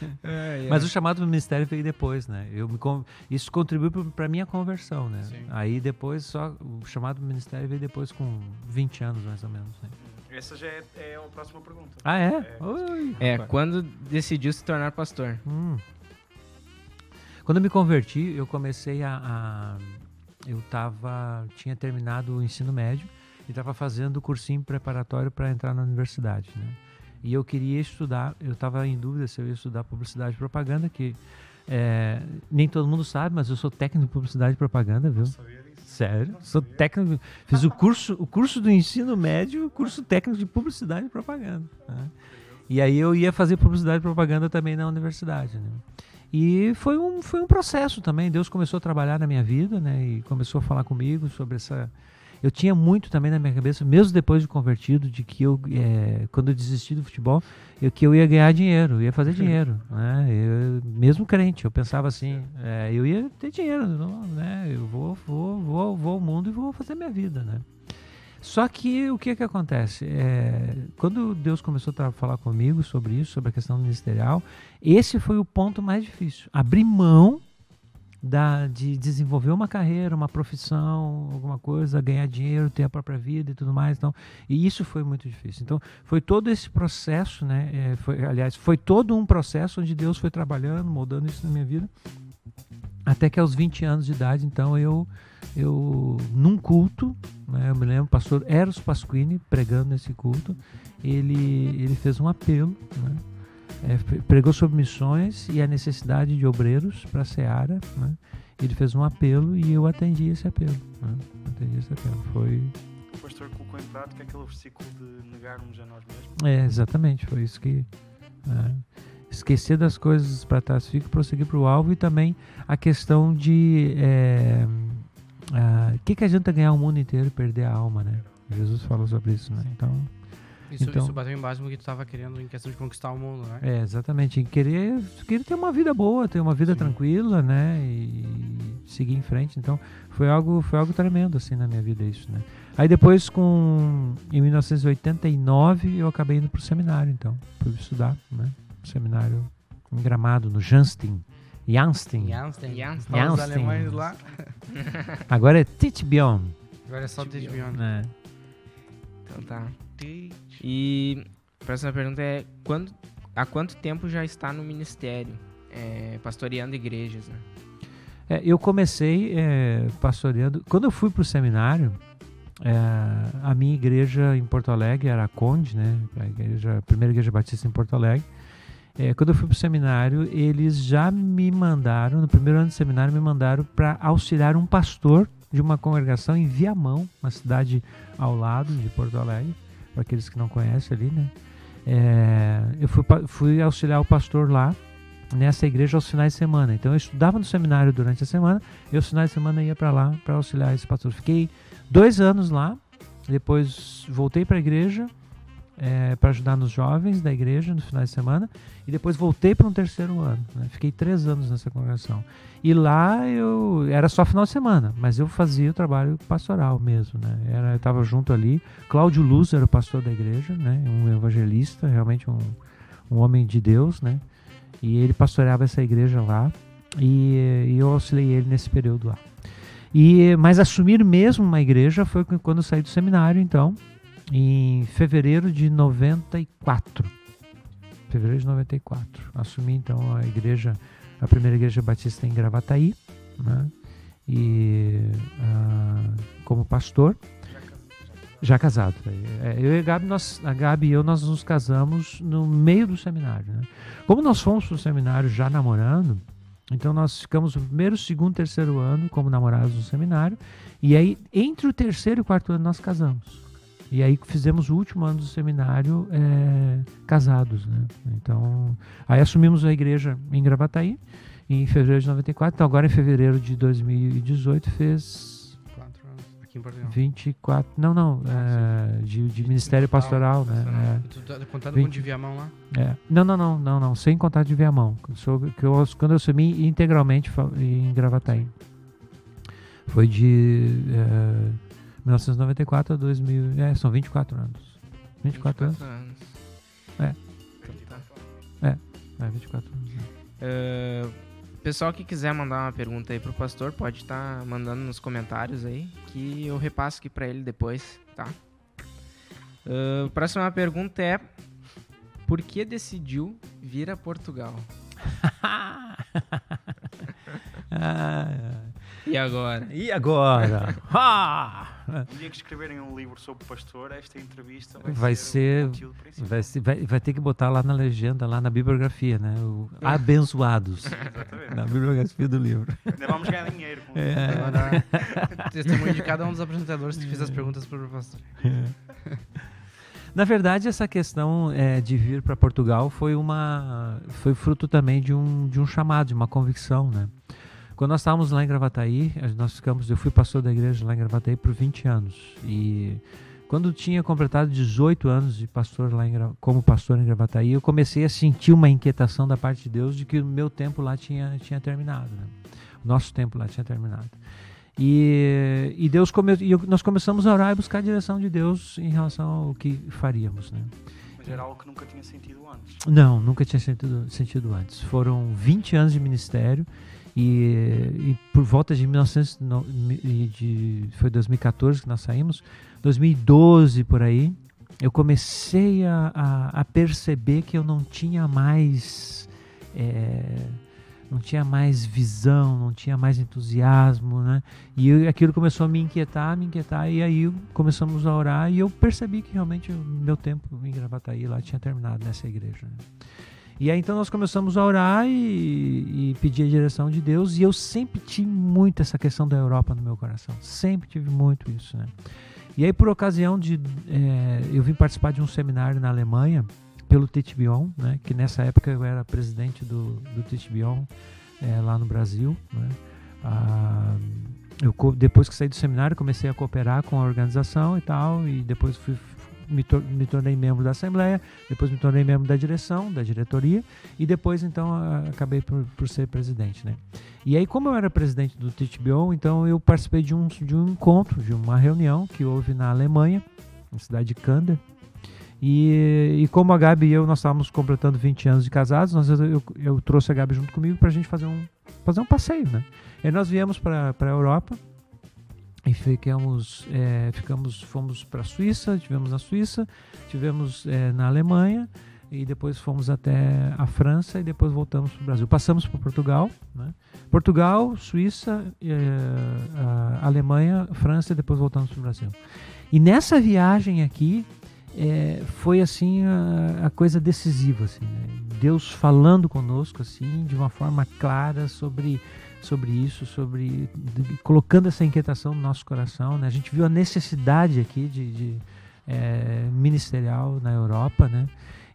[laughs] É, Mas o chamado do ministério veio depois, né? Eu me con- Isso contribuiu para minha conversão, né? Sim. Aí depois só o chamado do ministério veio depois com 20 anos mais ou menos. Né? Essa já é, é a próxima pergunta. Ah é? É. Oi, É, quando decidiu se tornar pastor. Hum. Quando eu me converti, eu comecei a, a- eu tava tinha terminado o ensino médio e estava fazendo o cursinho preparatório para entrar na universidade, né? E eu queria estudar, eu estava em dúvida se eu ia estudar publicidade e propaganda, que é, nem todo mundo sabe, mas eu sou técnico de publicidade e propaganda, viu? Sério? Sou técnico. Fiz o curso, o curso do ensino médio, o curso técnico de publicidade e propaganda. né? E aí eu ia fazer publicidade e propaganda também na universidade. Né? E foi um, foi um processo também. Deus começou a trabalhar na minha vida, né? E começou a falar comigo sobre essa. Eu tinha muito também na minha cabeça, mesmo depois de convertido, de que eu, eh, quando eu desisti do futebol, eu, que eu ia ganhar dinheiro, eu ia fazer [laughs] dinheiro, né? Eu, mesmo crente, eu pensava assim, eh, eu ia ter dinheiro, não, né? Eu vou, vou, vou, vou ao mundo e vou fazer minha vida, né? Só que o que que acontece? É, quando Deus começou a falar comigo sobre isso, sobre a questão ministerial, esse foi o ponto mais difícil. Abrir mão da, de desenvolver uma carreira, uma profissão, alguma coisa, ganhar dinheiro, ter a própria vida e tudo mais. Então, e isso foi muito difícil. Então, foi todo esse processo, né? é, foi, aliás, foi todo um processo onde Deus foi trabalhando, moldando isso na minha vida. Até que aos 20 anos de idade, então, eu, eu num culto, né, eu me lembro, o pastor Eros Pasquini pregando nesse culto, ele, ele fez um apelo, né? É, pre- pregou sobre missões e a necessidade de obreiros para a Seara. Né? Ele fez um apelo e eu atendi esse apelo. Né? Atendi esse apelo. Foi. O pastor colocou em prática aquele versículo de negarmos a nós mesmos. É, exatamente, foi isso que. é, esquecer das coisas para trás fica, prosseguir para o alvo e também a questão de. é, O que, que adianta ganhar o mundo inteiro e perder a alma, né? Jesus falou sobre isso, né? Então, Isso, Então- isso bateu em base no que tu tava querendo em questão de conquistar o mundo, né? é, exatamente. Querer, querer ter uma vida boa, ter uma vida Sim. tranquila, né? E seguir em frente. Então, foi algo, foi algo tremendo, assim, na minha vida, isso, né? Aí depois, com, em 1989, eu acabei indo pro seminário, então. Fui estudar, né? Seminário em Gramado, no Janstein. Janstein. Janssen. Janssen. Olha Os Janssen. alemães lá. Agora é Titbion. Agora é só Beyond. Né? Então tá. E a próxima pergunta é: quando, há quanto tempo já está no ministério? É, pastoreando igrejas, né? É, eu comecei é, pastoreando. Quando eu fui para o seminário, é, a minha igreja em Porto Alegre era a Conde, né? A, igreja, a primeira igreja batista em Porto Alegre. É, quando eu fui para o seminário, eles já me mandaram, no primeiro ano de seminário, me mandaram para auxiliar um pastor de uma congregação em Viamão, uma cidade ao lado de Porto Alegre, para aqueles que não conhecem ali, né? É, eu fui, fui auxiliar o pastor lá, nessa igreja aos finais de semana. Então eu estudava no seminário durante a semana e aos finais de semana ia para lá para auxiliar esse pastor. Fiquei dois anos lá, depois voltei para a igreja para ajudar nos jovens da igreja no final de semana e depois voltei para um terceiro ano. né? Fiquei três anos nessa congregação. E lá eu era só final de semana, mas eu fazia o trabalho pastoral mesmo. Né? Era, eu estava junto ali. Cláudio Luz era o pastor da igreja, né? um evangelista, realmente um, um homem de Deus, né? E ele pastoreava essa igreja lá e, e eu auxiliei ele nesse período lá. E, mas assumir mesmo uma igreja foi quando eu saí do seminário, então, em fevereiro de 94. Fevereiro de 94. Assumi então a igreja, a primeira igreja batista em Gravataí, né? E ah, como pastor, já casado. É, Eu e a Gabi, nós, a Gabi e eu, nós nos casamos no meio do seminário. Né? Como nós fomos pro seminário já namorando, então nós ficamos o primeiro, segundo, terceiro ano como namorados no seminário. E aí, entre o terceiro e o quarto ano, nós casamos. E aí fizemos o último ano do seminário é, casados, né? Então, aí assumimos a igreja em Gravataí em fevereiro de 94. Então agora em fevereiro de 2018 fez Quatro anos. Aqui em Portugal. 24, não, não, é, de, de ministério pastoral, né? E tu tá contando Vinte. com de Viamão lá? É, é. Não, não, não, não, não, sem contar de Viamão, sobre que eu, quando eu assumi integralmente em Gravataí. Foi de é, 1994 a 2000, é, são 24 anos. 24, anos? anos. É. Tá. É, 24 anos. né? Ah, pessoal que quiser mandar uma pergunta aí pro pastor, pode estar mandando nos comentários aí, que eu repasso aqui pra ele depois, tá? Ah, próxima pergunta é: Por que decidiu vir a Portugal? [laughs] Ah, E agora? e agora? [laughs] Ah! Um dia que escreverem um livro sobre o pastor, esta entrevista vai, Vai ser- o principal. Vai, se- vai, vai ter que botar lá na legenda, lá na bibliografia, né? O abençoados. [laughs] Exatamente. na bibliografia do livro. Ainda vamos ganhar dinheiro com É. isso. Agora, testemunho de cada um dos apresentadores que fez as perguntas pro pastor. Na verdade, essa questão é, de vir para Portugal foi uma foi fruto também de um, de um chamado, de uma convicção, né? Quando nós estávamos lá em Gravataí, a- nós ficamos, eu fui pastor da igreja lá em Gravataí por 20 anos e quando tinha completado 18 anos de pastor lá em, como pastor em Gravataí, eu comecei a sentir uma inquietação da parte de Deus de que o meu tempo lá tinha, tinha terminado, né? O nosso tempo lá tinha terminado. E, e Deus come, e nós começamos a orar e buscar a direção de Deus em relação ao que faríamos, né? Mas era algo que nunca tinha sentido antes. Não, nunca tinha sentido, sentido antes. Foram 20 anos de ministério e, e por volta de 1900, no- e de, foi 2014 que nós saímos, 2012 por aí, eu comecei a, a, a perceber que eu não tinha mais é, não tinha mais visão, não tinha mais entusiasmo, né? E eu- aquilo começou a me inquietar, me inquietar, e aí começamos a orar e eu percebi que realmente o meu tempo em Gravataí lá tinha terminado nessa igreja. né? E aí então nós começamos a orar e, e pedir a direção de Deus, e eu sempre tive muito essa questão da Europa no meu coração, sempre tive muito isso, né? E aí por ocasião de, eh, eu vim participar de um seminário na Alemanha, pelo TTBION, né, que nessa época eu era presidente do, do TTBION eh, lá no Brasil. Né, ah, eu depois que saí do seminário comecei a cooperar com a organização e tal e depois fui, me, tor- me tornei membro da assembleia depois me tornei membro da direção da diretoria e depois então acabei por, por ser presidente né? E aí como eu era presidente do TTBO então eu participei de um de um encontro de uma reunião que houve na Alemanha na cidade de Kander. E, e como a Gabi e eu nós estávamos completando 20 anos de casados nós, eu, eu trouxe a Gabi junto comigo para a gente fazer um fazer um passeio né? E nós viemos para a Europa e ficamos, é, ficamos fomos para a Suíça, tivemos na Suíça, tivemos é, na Alemanha e depois fomos até a França e depois voltamos para o Brasil. Passamos para Portugal, né? Portugal, Suíça, é, Alemanha, França e depois voltamos para o Brasil. E nessa viagem aqui é, foi assim a, a coisa decisiva, assim, né? Deus falando conosco assim de uma forma clara sobre sobre isso, sobre colocando essa inquietação no nosso coração. Né? A gente viu a necessidade aqui de, de, eh, ministerial na Europa, né?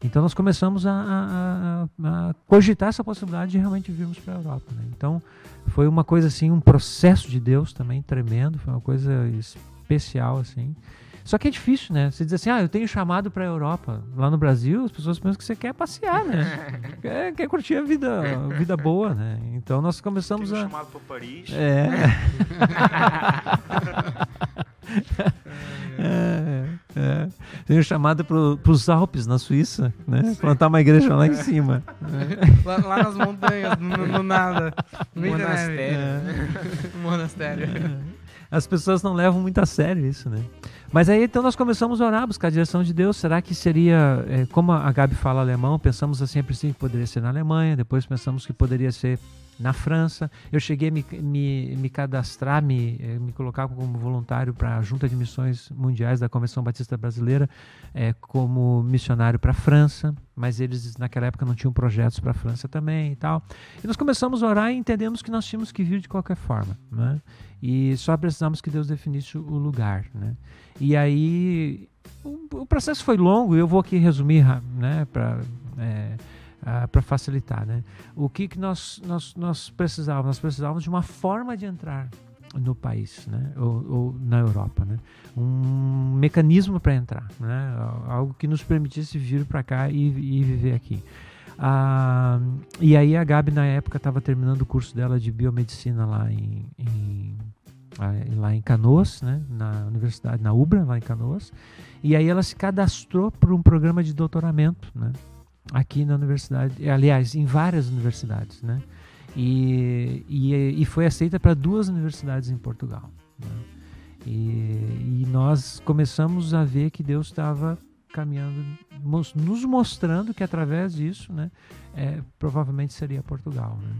Então nós começamos a, a- a- a cogitar essa possibilidade de realmente virmos para a Europa. Né? Então foi uma coisa assim, um processo de Deus também tremendo, foi uma coisa especial assim. Só que é difícil, né? Você diz assim, ah, eu tenho chamado para a Europa. Lá no Brasil, as pessoas pensam que você quer passear, né? [laughs] quer, quer curtir a vida, a vida boa, né? Então nós começamos Tenho a... chamado para Paris. [laughs] [laughs] É. é, é. Tenho chamado para os Alpes, na Suíça, né? Plantar uma igreja lá em cima. Lá, lá nas montanhas, no, no nada. No meio da neve. Monastério. Monastério. As pessoas não levam muito a sério isso, né? Mas aí então nós começamos a orar, buscar a direção de Deus. Será que seria, é, como a Gabi fala alemão, pensamos assim, a princípio que poderia ser na Alemanha, depois pensamos que poderia ser na França. Eu cheguei a me, me, me cadastrar, me, eh, me colocar como voluntário para a Junta de Missões Mundiais da Convenção Batista Brasileira, eh, como missionário para a França, mas eles naquela época não tinham projetos para a França também e tal. E nós começamos a orar e entendemos que nós tínhamos que vir de qualquer forma, né? E só precisamos que Deus definisse o lugar, né? E aí o, processo foi longo, eu vou aqui resumir, né, para para facilitar, né? O que que nós nós nós precisávamos? Nós precisávamos de uma forma de entrar no país, né? Ou, ou na Europa, né? Um mecanismo para entrar, né? Algo que nos permitisse vir para cá e, e viver aqui. Ah, e aí a Gabi na época estava terminando o curso dela de biomedicina lá em, em ah, lá em Canoas, né, na universidade, na UBRA, lá em Canoas. E aí ela se cadastrou para um programa de doutoramento, né, aqui na universidade, aliás, em várias universidades, né. E, e, e foi aceita para duas universidades em Portugal. né. E, e nós começamos a ver que Deus estava caminhando, nos mostrando que através disso, né, é, provavelmente seria Portugal. Né.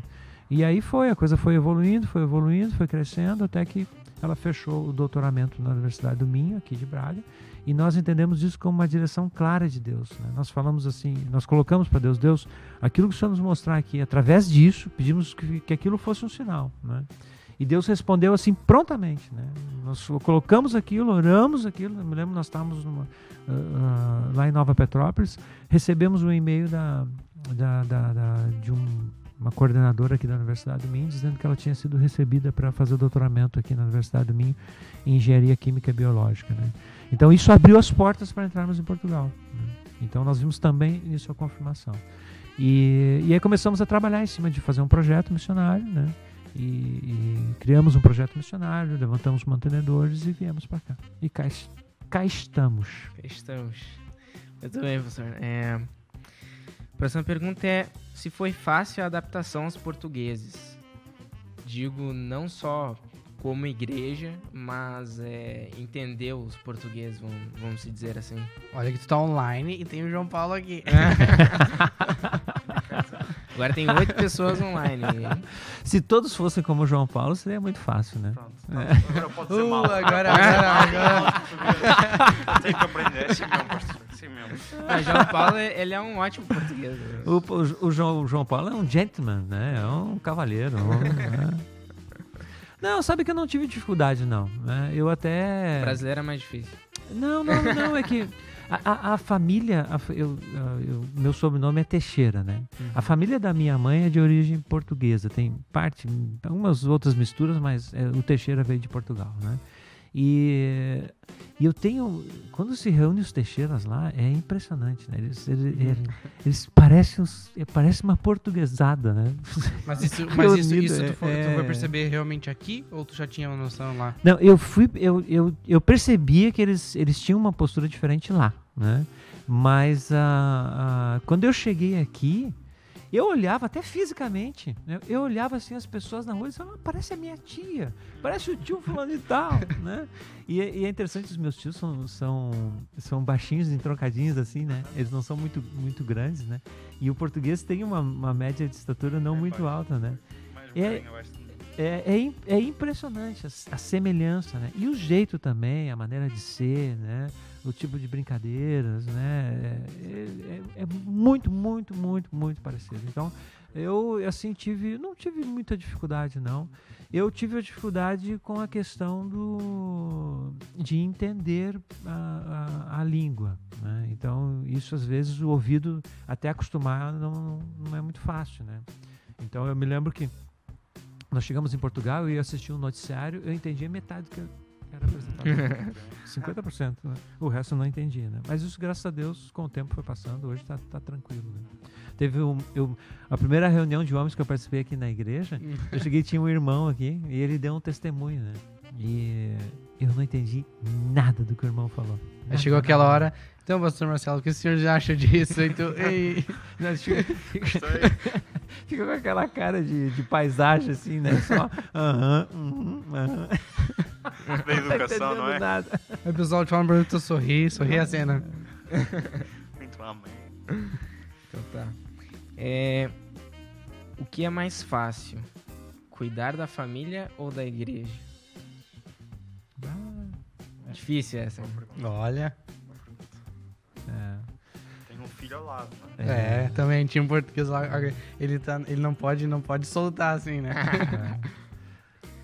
E aí foi, a coisa foi evoluindo, foi evoluindo, foi crescendo, até que ela fechou o doutoramento na Universidade do Minho, aqui de Braga, e nós entendemos isso como uma direção clara de Deus. né? Nós falamos assim, nós colocamos para Deus, Deus, aquilo que o Senhor nos mostrar aqui, através disso, pedimos que, que aquilo fosse um sinal. Né? E Deus respondeu assim prontamente. Né? Nós colocamos aquilo, oramos aquilo. Eu me lembro, nós estávamos numa, ah, ah, lá em Nova Petrópolis, recebemos um e-mail da, da, da- da- de um- uma coordenadora aqui da Universidade do Minho, dizendo que ela tinha sido recebida para fazer doutoramento aqui na Universidade do Minho em Engenharia Química e Biológica. Né? Então isso abriu as portas para entrarmos em Portugal. Então nós vimos também isso a confirmação. E, e aí começamos a trabalhar em cima de fazer um projeto missionário, né? E, e criamos um projeto missionário, levantamos mantenedores e viemos para cá. E cá, cá estamos. Estamos. Muito bem, professor. É, a próxima pergunta é se foi fácil a adaptação aos portugueses. Digo, não só como igreja, mas é, entender os portugueses, vamos, vamos se dizer assim. Olha que tu tá online e tem o João Paulo aqui. [laughs] Agora tem oito pessoas online. hein? Se todos fossem como o João Paulo, seria muito fácil, né? Pronto, pronto. Agora pode ser Uh, mal. agora, agora, agora. Tem que aprender. É assim mesmo. Assim mesmo. Mas João Paulo, ele é um ótimo português. O, o- o João, o João Paulo é um gentleman, né? É um cavalheiro. um, né? Não, sabe que eu não tive dificuldade, não. né? Eu até. Brasileiro é mais difícil. Não, não, [laughs] não, é que A, a- a família, a eu, eu- meu sobrenome é Teixeira, né? A família da minha mãe é de origem portuguesa, tem parte, algumas outras misturas, mas é, o Teixeira veio de Portugal, né? E, e eu tenho, quando se reúne os Teixeiras lá, é impressionante, né? Eles, eles, eles, eles parecem, uns- é, parece uma portuguesada, né? [laughs] Mas isso, mas isso, isso é- tu, foi, tu é- foi perceber realmente aqui ou tu já tinha uma noção lá? Não, eu fui, eu, eu, eu percebia que eles, eles tinham uma postura diferente lá, né? Mas ah, ah, quando eu cheguei aqui, eu olhava até fisicamente, né? eu olhava assim as pessoas na rua e dizia, ah, parece a minha tia, parece o tio fulano e tal, [laughs] né? E, é- e é interessante, os meus tios são, são, são baixinhos, entroncadinhos assim, né? Eles não são muito, muito grandes, né? E o português tem uma, uma média de estatura não É muito baixo. alta, né? Um É- abaixo de- É, é, im- é impressionante a, a semelhança, né? E o jeito também, a maneira de ser, né? O tipo de brincadeiras, né? É, é- é- é muito, muito, muito, muito parecido. Então, eu, assim, tive... Não tive muita dificuldade, não. Eu tive a dificuldade com a questão do... De entender a, a, a língua, né? Então, isso, às vezes, o ouvido, até acostumar, não, não é muito fácil, né? Então, eu me lembro que nós chegamos em Portugal e eu assisti um noticiário, eu entendia metade do que era apresentado. 50%. Né? O resto eu não entendia, né? Mas isso, graças a Deus, com o tempo foi passando, hoje tá, tá tranquilo. Né? Teve um, eu, a primeira reunião de homens que eu participei aqui na igreja, eu cheguei tinha um irmão aqui e ele deu um testemunho, né? E eu não entendi nada do que o irmão falou. Aí chegou aquela hora. Então, pastor Marcelo, o que o senhor já acha disso? Tu, [laughs] ei. Não, fica, [laughs] fica- fica com aquela cara de, de paisagem assim, né? Só aham, uhum, aham. Da educação, não é? entendendo nada. O pessoal te falando pra tu sorrir, sorrir a cena. [laughs] Muito amém. Então tá. É, o que é mais fácil? Cuidar da família ou da igreja? Difícil essa. né? Olha. É. Tem um filho ao lado, mano. É, também tinha um português lá. Ele, tá, ele não pode, não pode soltar assim, né? [laughs]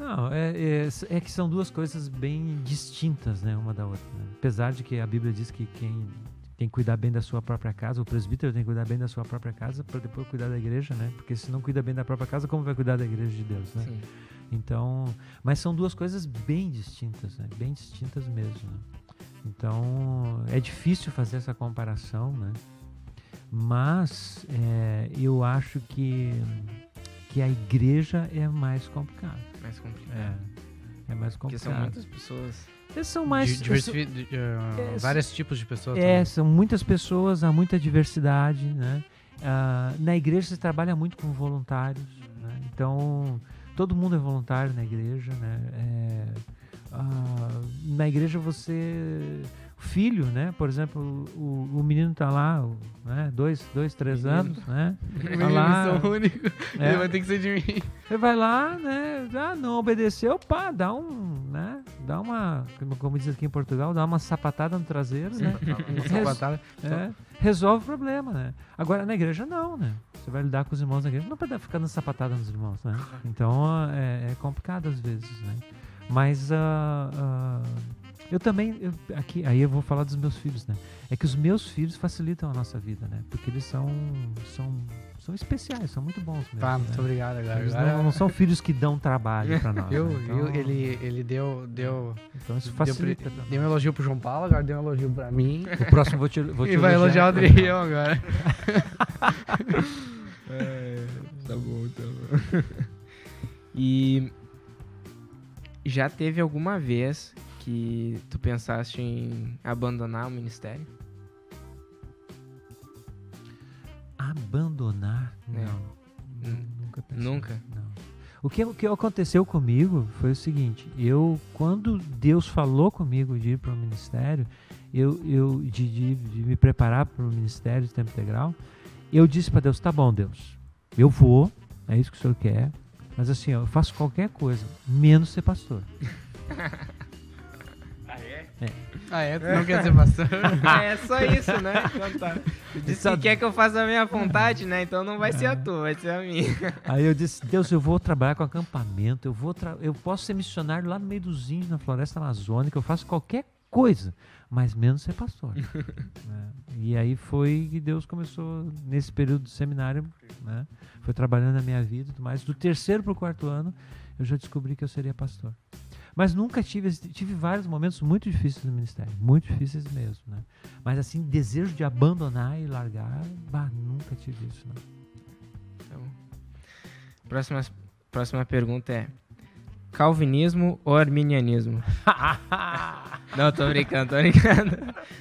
Não, é, é, é que são duas coisas bem distintas, né, uma da outra. né? Apesar de que a Bíblia diz que quem tem que cuidar bem da sua própria casa, o presbítero tem que cuidar bem da sua própria casa para depois cuidar da igreja, né? Porque se não cuida bem da própria casa, como vai cuidar da igreja de Deus, né? Sim. Então, mas são duas coisas bem distintas, né? Bem distintas mesmo. né? Então, é difícil fazer essa comparação, né? Mas é, eu acho que que a igreja é mais complicado. Mais complicado. É, é mais Porque complicado. são muitas pessoas. Eles são mais Di- diversifi- di- uh, é, vários tipos de pessoas. É, também. são muitas pessoas, há muita diversidade, né? Ah, na igreja se trabalha muito com voluntários, né? Então, todo mundo é voluntário na igreja, né? É, ah, na igreja você... Filho, né? Por exemplo, o, o menino tá lá, o- né? Dois, dois, três Menino. anos, né? [laughs] Menino, lá. única. É. Ele vai ter que ser de mim. Você vai lá, né? Ah, não obedeceu, pá, dá um, né? Dá uma, como- como diz aqui em Portugal, dá uma sapatada no traseiro, né? Uma Res- sapatada. É, resolve o problema, né? Agora, na igreja, não, né? Você vai lidar com os irmãos na igreja, não pode ficar dando sapatada nos irmãos, né? Então, é, é complicado às vezes, né? Mas, ah, ah, eu também, eu- aqui, aí eu vou falar dos meus filhos, né? É que os meus filhos facilitam a nossa vida, né? Porque eles são, são, são especiais, são muito bons mesmo, Tá, né? muito obrigado agora. Eles Agora- não, não são filhos que dão trabalho pra nós. [laughs] Né? viu? Então- Ele, ele deu, deu, Então isso deu, facilita. pra deu um elogio pro João Paulo, agora deu um elogio pra mim. O próximo vou te, vou [laughs] te e vai elogiar o Adriel agora. [laughs] Tá bom, tá bom. e já teve alguma vez que tu pensaste em abandonar o ministério? Abandonar? É. Não. Hum. Nunca pensei. Nunca? Não. O que, o que aconteceu comigo foi o seguinte: eu, quando Deus falou comigo de ir para o ministério, eu, eu de, de, de me preparar para o ministério de tempo integral, eu disse para Deus: tá bom, Deus, eu vou, é isso que o senhor quer, mas assim, ó, eu faço qualquer coisa, menos ser pastor. [laughs] Ah, é? Tu não quer ser pastor? [laughs] é só isso, né? Então tá. Tu disse Só- que quer que eu faça a minha vontade, né? Então não vai ser a tua, vai ser a minha. [laughs] Aí eu disse, Deus, eu vou trabalhar com acampamento, eu vou tra- eu posso ser missionário lá no meio dos índios, na floresta amazônica, eu faço qualquer coisa, mas menos ser pastor. [laughs] né? E aí foi que Deus começou, nesse período do seminário, né? foi trabalhando na minha vida e tudo mais. Do terceiro para o quarto ano, eu já descobri que eu seria pastor. Mas nunca tive, tive vários momentos muito difíceis no ministério, muito difíceis mesmo, né? Mas assim, desejo de abandonar e largar, bah, nunca tive isso, não. Então, próxima, próxima pergunta é: Calvinismo ou arminianismo? [laughs] Não, tô brincando, tô brincando.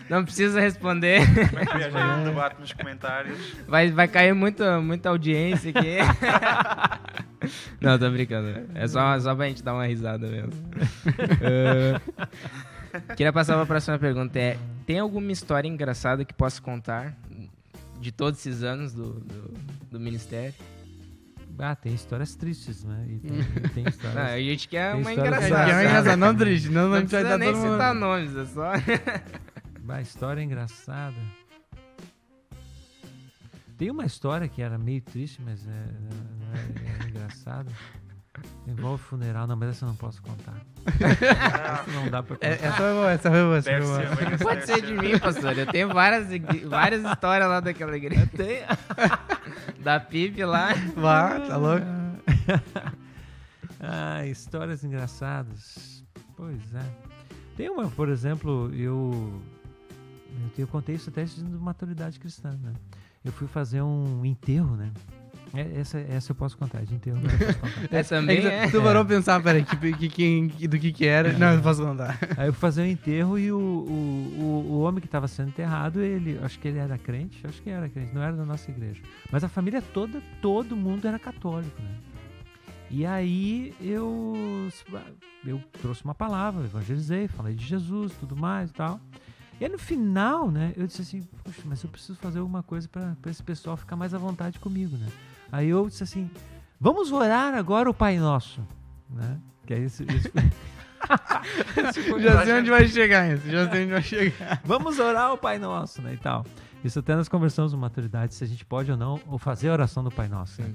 Não precisa responder. Viajar um debate nos comentários. Vai, vai cair muita, muita audiência aqui. [laughs] [laughs] Não, tô brincando. É só, só pra gente dar uma risada mesmo. Eh, [laughs] queria passar pra próxima pergunta. É, tem alguma história engraçada que possa contar de todos esses anos do, do, do ministério? Ah, tem histórias tristes, né? E tem, [laughs] tem Não, histórias. a gente quer Tem uma É, engraçada. que é sabe? engraçado, não triste, não, Não a gente vai precisa dar nem todo mundo. citar nomes, é só... Bah, história engraçada. Tem uma história que era meio triste, mas é, não é, é engraçada. Envolve funeral, não, mas essa eu não posso contar. essa [laughs] não dá pra contar. É, essa foi boa, essa foi boa, essa foi ser, boa. que Pode deve ser de mim, pastor. Eu tenho várias, várias histórias lá daquela igreja. Tem. [laughs] Da PIB lá. Vá, tá louco? [laughs] ah, histórias engraçadas. Pois é. Tem uma, por exemplo, eu. Eu, eu contei isso até de maturidade cristã, né? Eu fui fazer um enterro, né? É, Essa, essa eu posso contar, posso contar. [laughs] É, também que é. Tu parou pra pensar, peraí, que, que, que, do que que era? Não, eu posso contar. Aí eu fui fazer um enterro e o, o, o, o homem que estava sendo enterrado, ele, acho que ele era crente, acho que era crente, não era da nossa igreja. Mas a família toda, todo mundo era católico, né? E aí eu, eu trouxe uma palavra, evangelizei, falei de Jesus, tudo mais e tal. E aí no final, né, eu disse assim, puxa, mas eu preciso fazer alguma coisa para esse pessoal ficar mais à vontade comigo, né? Aí eu disse assim, vamos orar agora o Pai Nosso, né? Que aí isso, [laughs] [laughs] Já sei onde vai chegar isso, já sei onde vai chegar. Vamos orar o Pai Nosso, né, e tal. Isso até nós conversamos no Maturidade, se a gente pode ou não ou fazer a oração do Pai Nosso. né?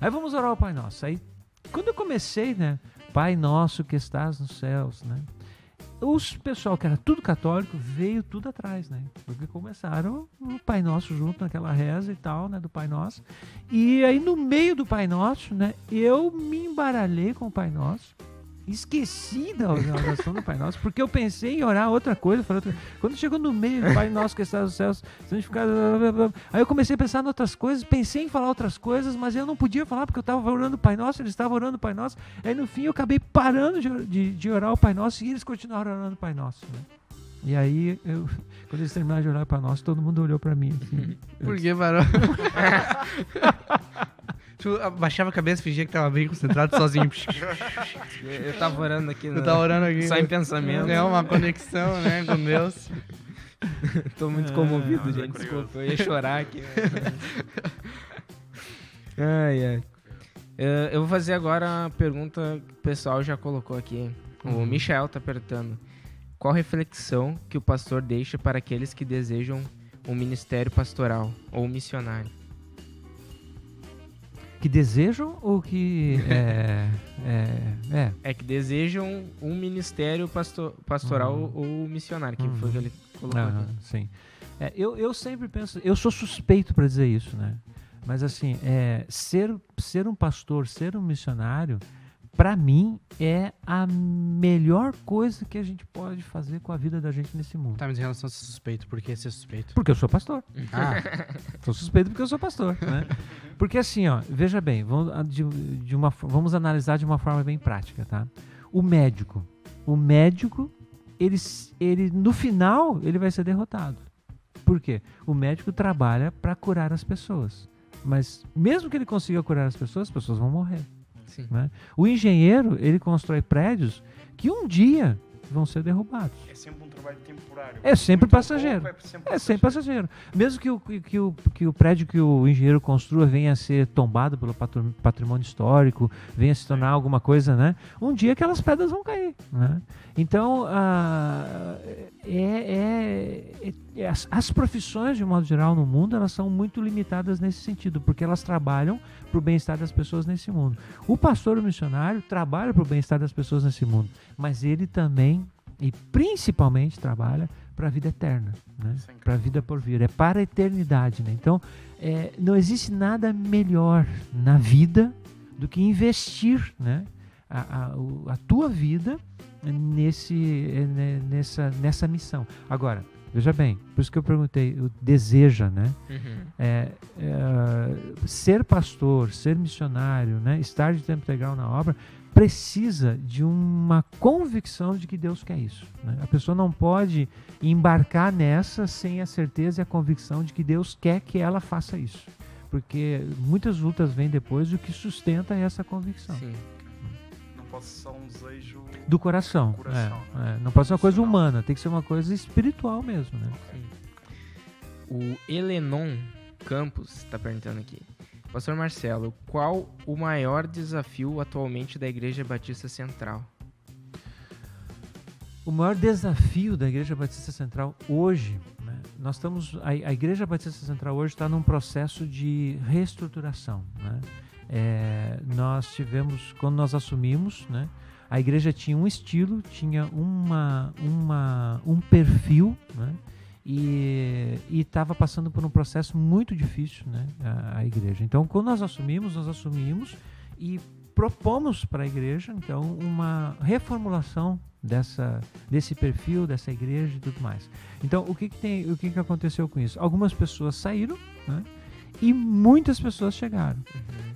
Aí vamos orar o Pai Nosso. Aí, quando eu comecei, né, Pai Nosso que estás nos céus, né, os pessoal que era tudo católico veio tudo atrás, né, porque começaram o Pai Nosso junto naquela reza e tal, né, do Pai Nosso. E aí no meio do Pai Nosso, né, eu me embaralhei com o Pai Nosso. Esqueci da oração do Pai Nosso, porque eu pensei em orar outra coisa. outra- Quando chegou no meio do Pai Nosso que está nos céus, santificado. blá, blá, blá. Aí eu comecei a pensar em outras coisas, pensei em falar outras coisas, mas eu não podia falar porque eu estava orando o Pai Nosso, eles estavam orando o Pai Nosso. Aí no fim eu acabei parando de, de, de orar o Pai Nosso e eles continuaram orando o Pai Nosso. né? E aí, eu, quando eles terminaram de orar o Pai Nosso, todo mundo olhou para mim. Assim, [laughs] Por que parou? [laughs] tu abaixava a cabeça, fingia que tava bem concentrado sozinho. Eu tava orando aqui. Eu no- tava orando aqui. Só em pensamento. É uma conexão, né, com Deus. [laughs] Tô muito Ah, comovido, mas é gente. Desculpa, eu ia chorar aqui. [laughs] ai, ai. Eh, Eu vou fazer agora a pergunta que o pessoal já colocou aqui. O Uhum. Michael tá perguntando. Qual reflexão que o pastor deixa para aqueles que desejam um ministério pastoral ou missionário? Que desejam ou que. É, é, é, É que desejam um ministério pasto- pastoral Uhum. ou missionário, que Uhum. foi o que ele colocou Ah, aqui. sim. É, eu, eu sempre penso, eu sou suspeito para dizer isso, né? Mas assim, é, ser, ser um pastor, ser um missionário, para mim é a melhor coisa que a gente pode fazer com a vida da gente nesse mundo. Tá, mas em relação a ser suspeito, por que ser suspeito? Porque eu sou pastor. Ah, [laughs] Sou suspeito porque eu sou pastor, né? Porque assim, ó, veja bem, vamos, de, de uma, vamos analisar de uma forma bem prática, tá? O médico, o médico, ele, ele no final ele vai ser derrotado. Por quê? O médico trabalha para curar as pessoas, mas mesmo que ele consiga curar as pessoas, as pessoas vão morrer. Sim. Né? O engenheiro ele constrói prédios que um dia vão ser derrubados. É sempre um trabalho temporário. É sempre passageiro. pouco, é sempre É sem passageiro. Mesmo que o, que, o, que o prédio que o engenheiro construa venha a ser tombado pelo patrimônio histórico, venha a se tornar alguma coisa, né? Um dia aquelas pedras vão cair, né? Então, ah, é, é- é- as, as profissões, de modo geral, no mundo, elas são muito limitadas nesse sentido, porque elas trabalham para o bem-estar das pessoas nesse mundo. O pastor o missionário trabalha para o bem-estar das pessoas nesse mundo, mas ele também e principalmente trabalha para a vida eterna, né? É para a vida por vir, é para a eternidade. Né? Então, é, não existe nada melhor na vida do que investir né? a, a, a tua vida nesse, ne- nessa, nessa missão. Agora, veja bem, por isso que eu perguntei, o deseja, né? Uhum. é, é, ser pastor, ser missionário, né, estar de tempo integral na obra, precisa de uma convicção de que Deus quer isso. né? A pessoa não pode embarcar nessa sem a certeza e a convicção de que Deus quer que ela faça isso. Porque muitas lutas vêm depois e o que sustenta é essa convicção. Sim. Não ser só um desejo. Do coração. Do coração, é, né? é. Não pode ser uma coisa humana, tem que ser uma coisa espiritual mesmo. Né? O Elenon Campos está perguntando aqui. Pastor Marcelo, qual o maior desafio atualmente da Igreja Batista Central? O maior desafio da Igreja Batista Central hoje, né, nós estamos, a, a Igreja Batista Central hoje está num processo de reestruturação. Né? É, nós tivemos, quando nós assumimos, né, a igreja tinha um estilo, tinha uma, uma, um perfil, né, e estava passando por um processo muito difícil, né, a, a igreja. Então, quando nós assumimos, nós assumimos e propomos para a igreja, então, uma reformulação dessa, desse perfil, dessa igreja e tudo mais. Então, o que, que tem, o que, que aconteceu com isso? Algumas pessoas saíram, né, e muitas pessoas chegaram.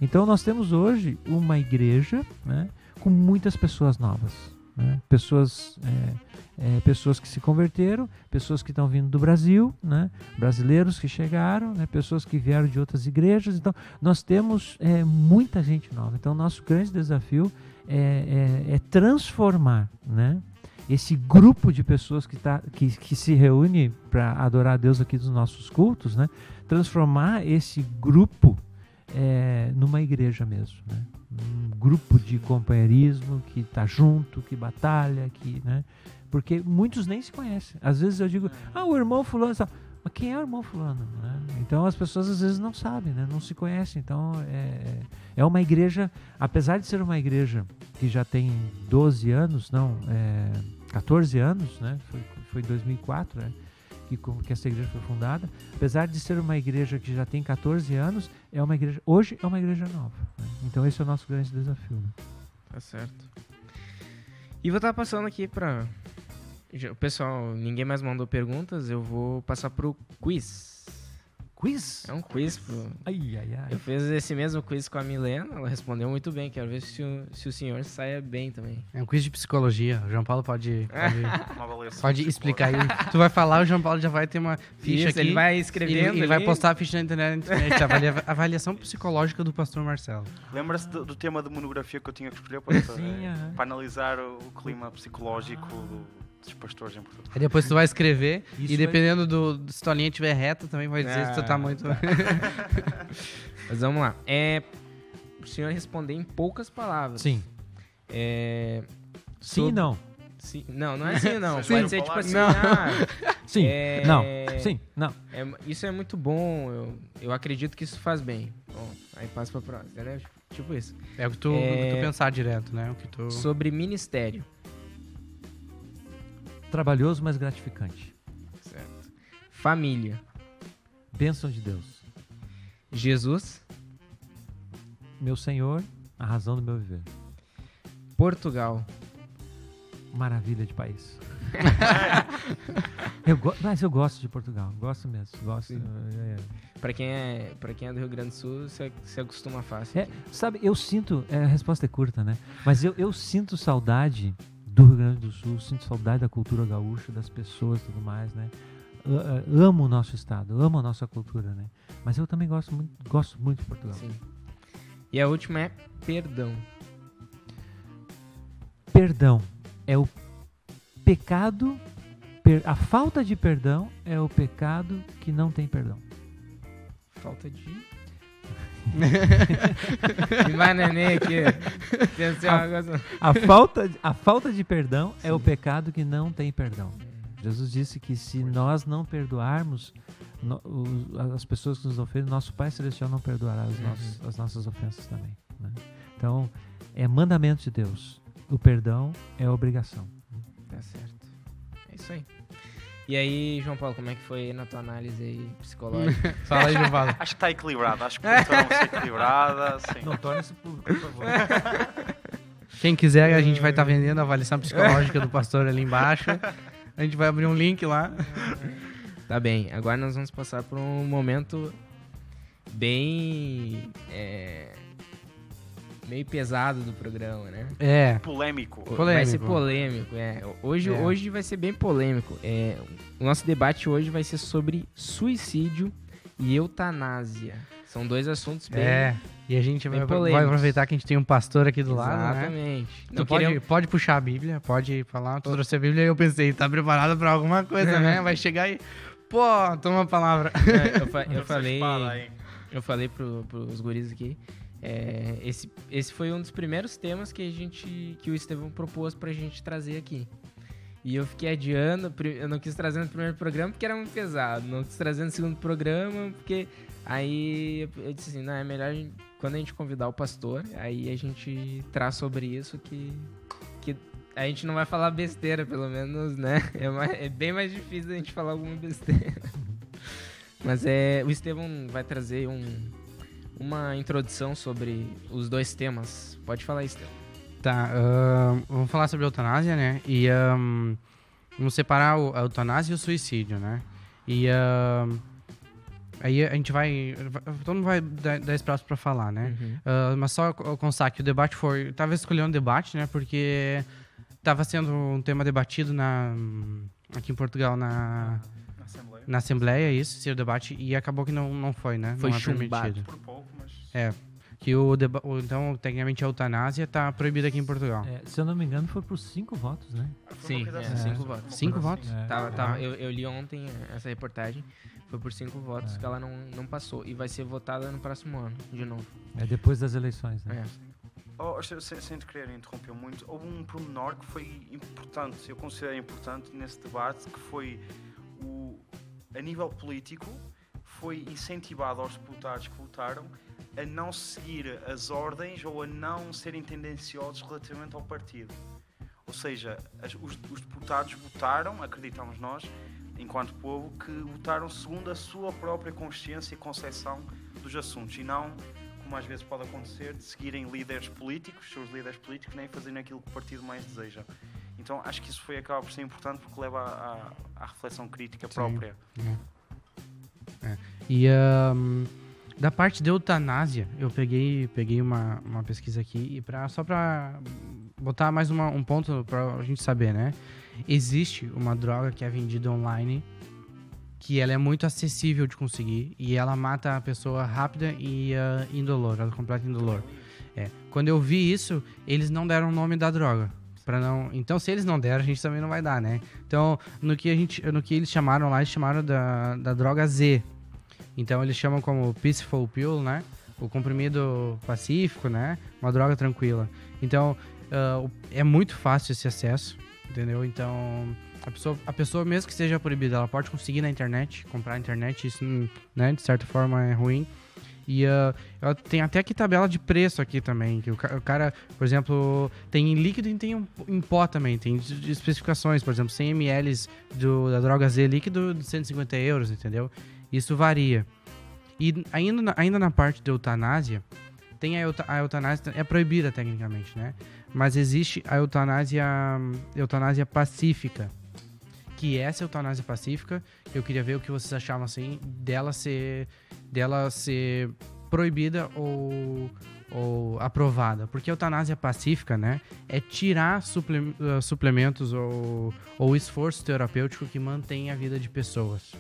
Então nós temos hoje uma igreja né, com muitas pessoas novas. né? Pessoas, é, é, pessoas que se converteram, pessoas que estão vindo do Brasil, né? brasileiros que chegaram, né? pessoas que vieram de outras igrejas. Então nós temos é, muita gente nova. Então nosso grande desafio é, é- é transformar né? esse grupo de pessoas que, tá, que, que se reúne para adorar a Deus aqui dos nossos cultos, né? transformar esse grupo é, numa igreja mesmo, né? Um grupo de companheirismo que está junto, que batalha, que, né? Porque muitos nem se conhecem. Às vezes eu digo, ah, o irmão fulano, sabe? mas quem é o irmão fulano? né? Então as pessoas às vezes não sabem, né? Não se conhecem. Então é, é uma igreja, apesar de ser uma igreja que já tem 12 anos, não, é, 14 anos, né? Foi, foi 2004, né? Que, que essa igreja foi fundada. Apesar de ser uma igreja que já tem 14 anos, é uma igreja hoje é uma igreja nova. né? Então esse é o nosso grande desafio. né? Tá certo. E vou estar passando aqui para o pessoal, ninguém mais mandou perguntas, eu vou passar pro quiz. Quiz? É um quiz pro... Ai, ai, ai. Eu fiz esse mesmo quiz com a Milena, ela respondeu muito bem, quero ver se o, se o senhor saia bem também. É um quiz de psicologia. O João Paulo pode, [laughs] pode, pode explicar aí. Tu vai falar, o João Paulo já vai ter uma ficha Isso, aqui. ele vai Ele, escrevendo ele vai ali. postar a ficha na internet. na internet [laughs] avalia- avaliação psicológica do pastor Marcelo. Lembra-se do, do tema de monografia que eu tinha que escolher para, Sim, aham. para analisar o, o clima psicológico do- dos pastores em Portugal? Aí depois tu vai escrever Isso e dependendo do, do- se tua linha estiver reta, também vai dizer se tu tá Ah, muito. [laughs] Mas vamos lá. É, o senhor responder em poucas palavras. Sim. É, Sim e sobre- não. sim- não, não é assim não. Sim. Pode ser tipo assim, ah, [laughs] Sim. É- Não. Sim. Não. é- isso é muito bom, eu, eu acredito que isso faz bem. Bom, aí passa pra próxima, entendeu? Tipo isso. É o que tu, É. o que tu pensar direto, né? O que tu... Sobre ministério. Trabalhoso, mas gratificante. Certo. Família. Bênção de Deus. Jesus. Meu Senhor, a razão do meu viver. Portugal. Maravilha de país. [laughs] eu mas eu gosto de Portugal. Gosto mesmo. Gosto. Sim. É, é. Pra quem é, pra quem é do Rio Grande do Sul, se acostuma fácil. É, sabe, eu sinto. é, a resposta é curta, né? Mas eu, eu sinto saudade do Rio Grande do Sul, sinto saudade da cultura gaúcha, das pessoas e tudo mais, né? Amo o nosso estado, amo a nossa cultura, né? Mas eu também gosto muito, gosto muito de Portugal. Sim. E a última é perdão. Perdão é o pecado, a falta de perdão é o pecado que não tem perdão. Falta de. [laughs] Aqui. Uma coisa. A falta, a falta de perdão é o pecado que não tem perdão. Jesus disse que se nós não perdoarmos no- os- as pessoas que nos ofendem, nosso Pai Celestial não perdoará as, nossas, as nossas ofensas também. né? Então, é mandamento de Deus. O perdão é obrigação. Tá certo. isso aí. E aí, João Paulo, como é que foi na tua análise aí psicológica? [laughs] Fala aí, João Paulo. Acho que está equilibrado. Acho que ser equilibrada. Sim. Não torne-se público, por favor. [laughs] Quem quiser, a gente vai estar vendendo a avaliação psicológica do pastor ali embaixo. A gente vai abrir um link lá. Tá bem, agora nós vamos passar por um momento bem. é, meio pesado do programa, né? É. Polêmico. Vai ser Polêmico. polêmico, é. Hoje, É. hoje vai ser bem polêmico. É, o nosso debate hoje vai ser sobre suicídio e eutanásia. São dois assuntos bem. É. E a gente vai, vai aproveitar que a gente tem um pastor aqui do lado, né? Exatamente. Tu Não pode, queria- pode puxar a Bíblia, pode falar. Tu trouxe a Bíblia e eu pensei, tá preparado pra alguma coisa, né? [laughs] Vai chegar e. Pô, toma a palavra. É, eu, fa- eu falei. aí. Eu falei pro, pros guris aqui. É, esse, esse foi um dos primeiros temas que a gente. que o Estevão propôs pra gente trazer aqui. E eu fiquei adiando, eu não quis trazer no primeiro programa porque era muito pesado. Não quis trazer no segundo programa, porque aí eu- disse assim, não, é melhor quando a gente convidar o pastor, aí a gente traz sobre isso que, que a gente não vai falar besteira, pelo menos, né? [laughs] É, mais- é bem mais difícil a gente falar alguma besteira. [laughs] Mas é, o Estevão vai trazer um, uma introdução sobre os dois temas. Pode falar, Estevão. Tá, ahn, vamos falar sobre a eutanásia, né? E ahn, vamos separar o- a eutanásia e o suicídio, né? E aí a gente vai. Todo mundo vai dar, dar espaço pra falar, né? Ah, mas só co- constar que o debate foi. Tava escolhendo debate, né? Porque tava sendo um tema debatido na, aqui em Portugal na, Assembleia. Na Assembleia, isso, ser o debate, e acabou que não, não foi, né? Foi não é chumbado. permitido. Por pouco, mas. É. Que o, deba- então, tecnicamente, a eutanásia tá proibida aqui em Portugal. É, se eu não me engano, foi por cinco votos, né? Sim, é, assim, cinco votos. Cinco assim. votos? É. Tava, Ah. tava, eu, eu li ontem essa reportagem. Foi por cinco votos É. que ela não, não passou. E vai ser votada no próximo ano, de novo. É depois das eleições, né? É. Oh, sem, sem sem te querer interromper muito, houve um pormenor que foi importante, eu considero importante nesse debate, que foi o, a nível político, foi incentivado aos deputados que votaram a não seguir as ordens ou a não serem tendenciosos relativamente ao partido. Ou seja, as- os, os deputados votaram, acreditamos nós, enquanto povo, que votaram segundo a sua própria consciência e concepção dos assuntos e não como às vezes pode acontecer, de seguirem líderes políticos, seus líderes políticos, nem fazerem aquilo que o partido mais deseja. Então acho que isso foi acaba por ser importante porque leva à, à reflexão crítica Sim. própria. E ahn, da parte de eutanásia, eu peguei, peguei uma, uma pesquisa aqui e pra, só para botar mais uma- um ponto pra a gente saber, né? Existe uma droga que é vendida online que ela é muito acessível de conseguir e ela mata a pessoa rápida e ah, indolor, ela completa indolor. É. Quando eu vi isso, eles não deram o nome da droga. Pra não... Então, se eles não deram, a gente também não vai dar, né? Então, no que, a gente, no que eles chamaram lá, eles chamaram da, da droga Z. Então, eles chamam como Peaceful Pill, né? O comprimido pacífico, né? Uma droga tranquila. Então, o- é muito fácil esse acesso, entendeu? Então, a pessoa, a pessoa mesmo que seja proibida, ela pode conseguir na internet, comprar na internet, isso, hum, né? De certa forma, é ruim. E ela tem até aqui tabela de preço aqui também. Que o, o cara, por exemplo, tem em líquido e tem em- em pó também. Tem de- de especificações, por exemplo, 100 ml do, da droga Z líquido de 150 euros, entendeu? Isso varia. E ainda na, ainda na parte da eutanásia, tem a, a eutanásia, é proibida tecnicamente, né? Mas existe a eutanásia, eutanásia pacífica. Que essa eutanásia pacífica, eu queria ver o que vocês achavam assim, dela ser dela ser proibida ou, ou aprovada. Porque a eutanásia pacífica, né, é tirar suple- ah, suplementos ou, ou esforço terapêutico que mantém a vida de pessoas.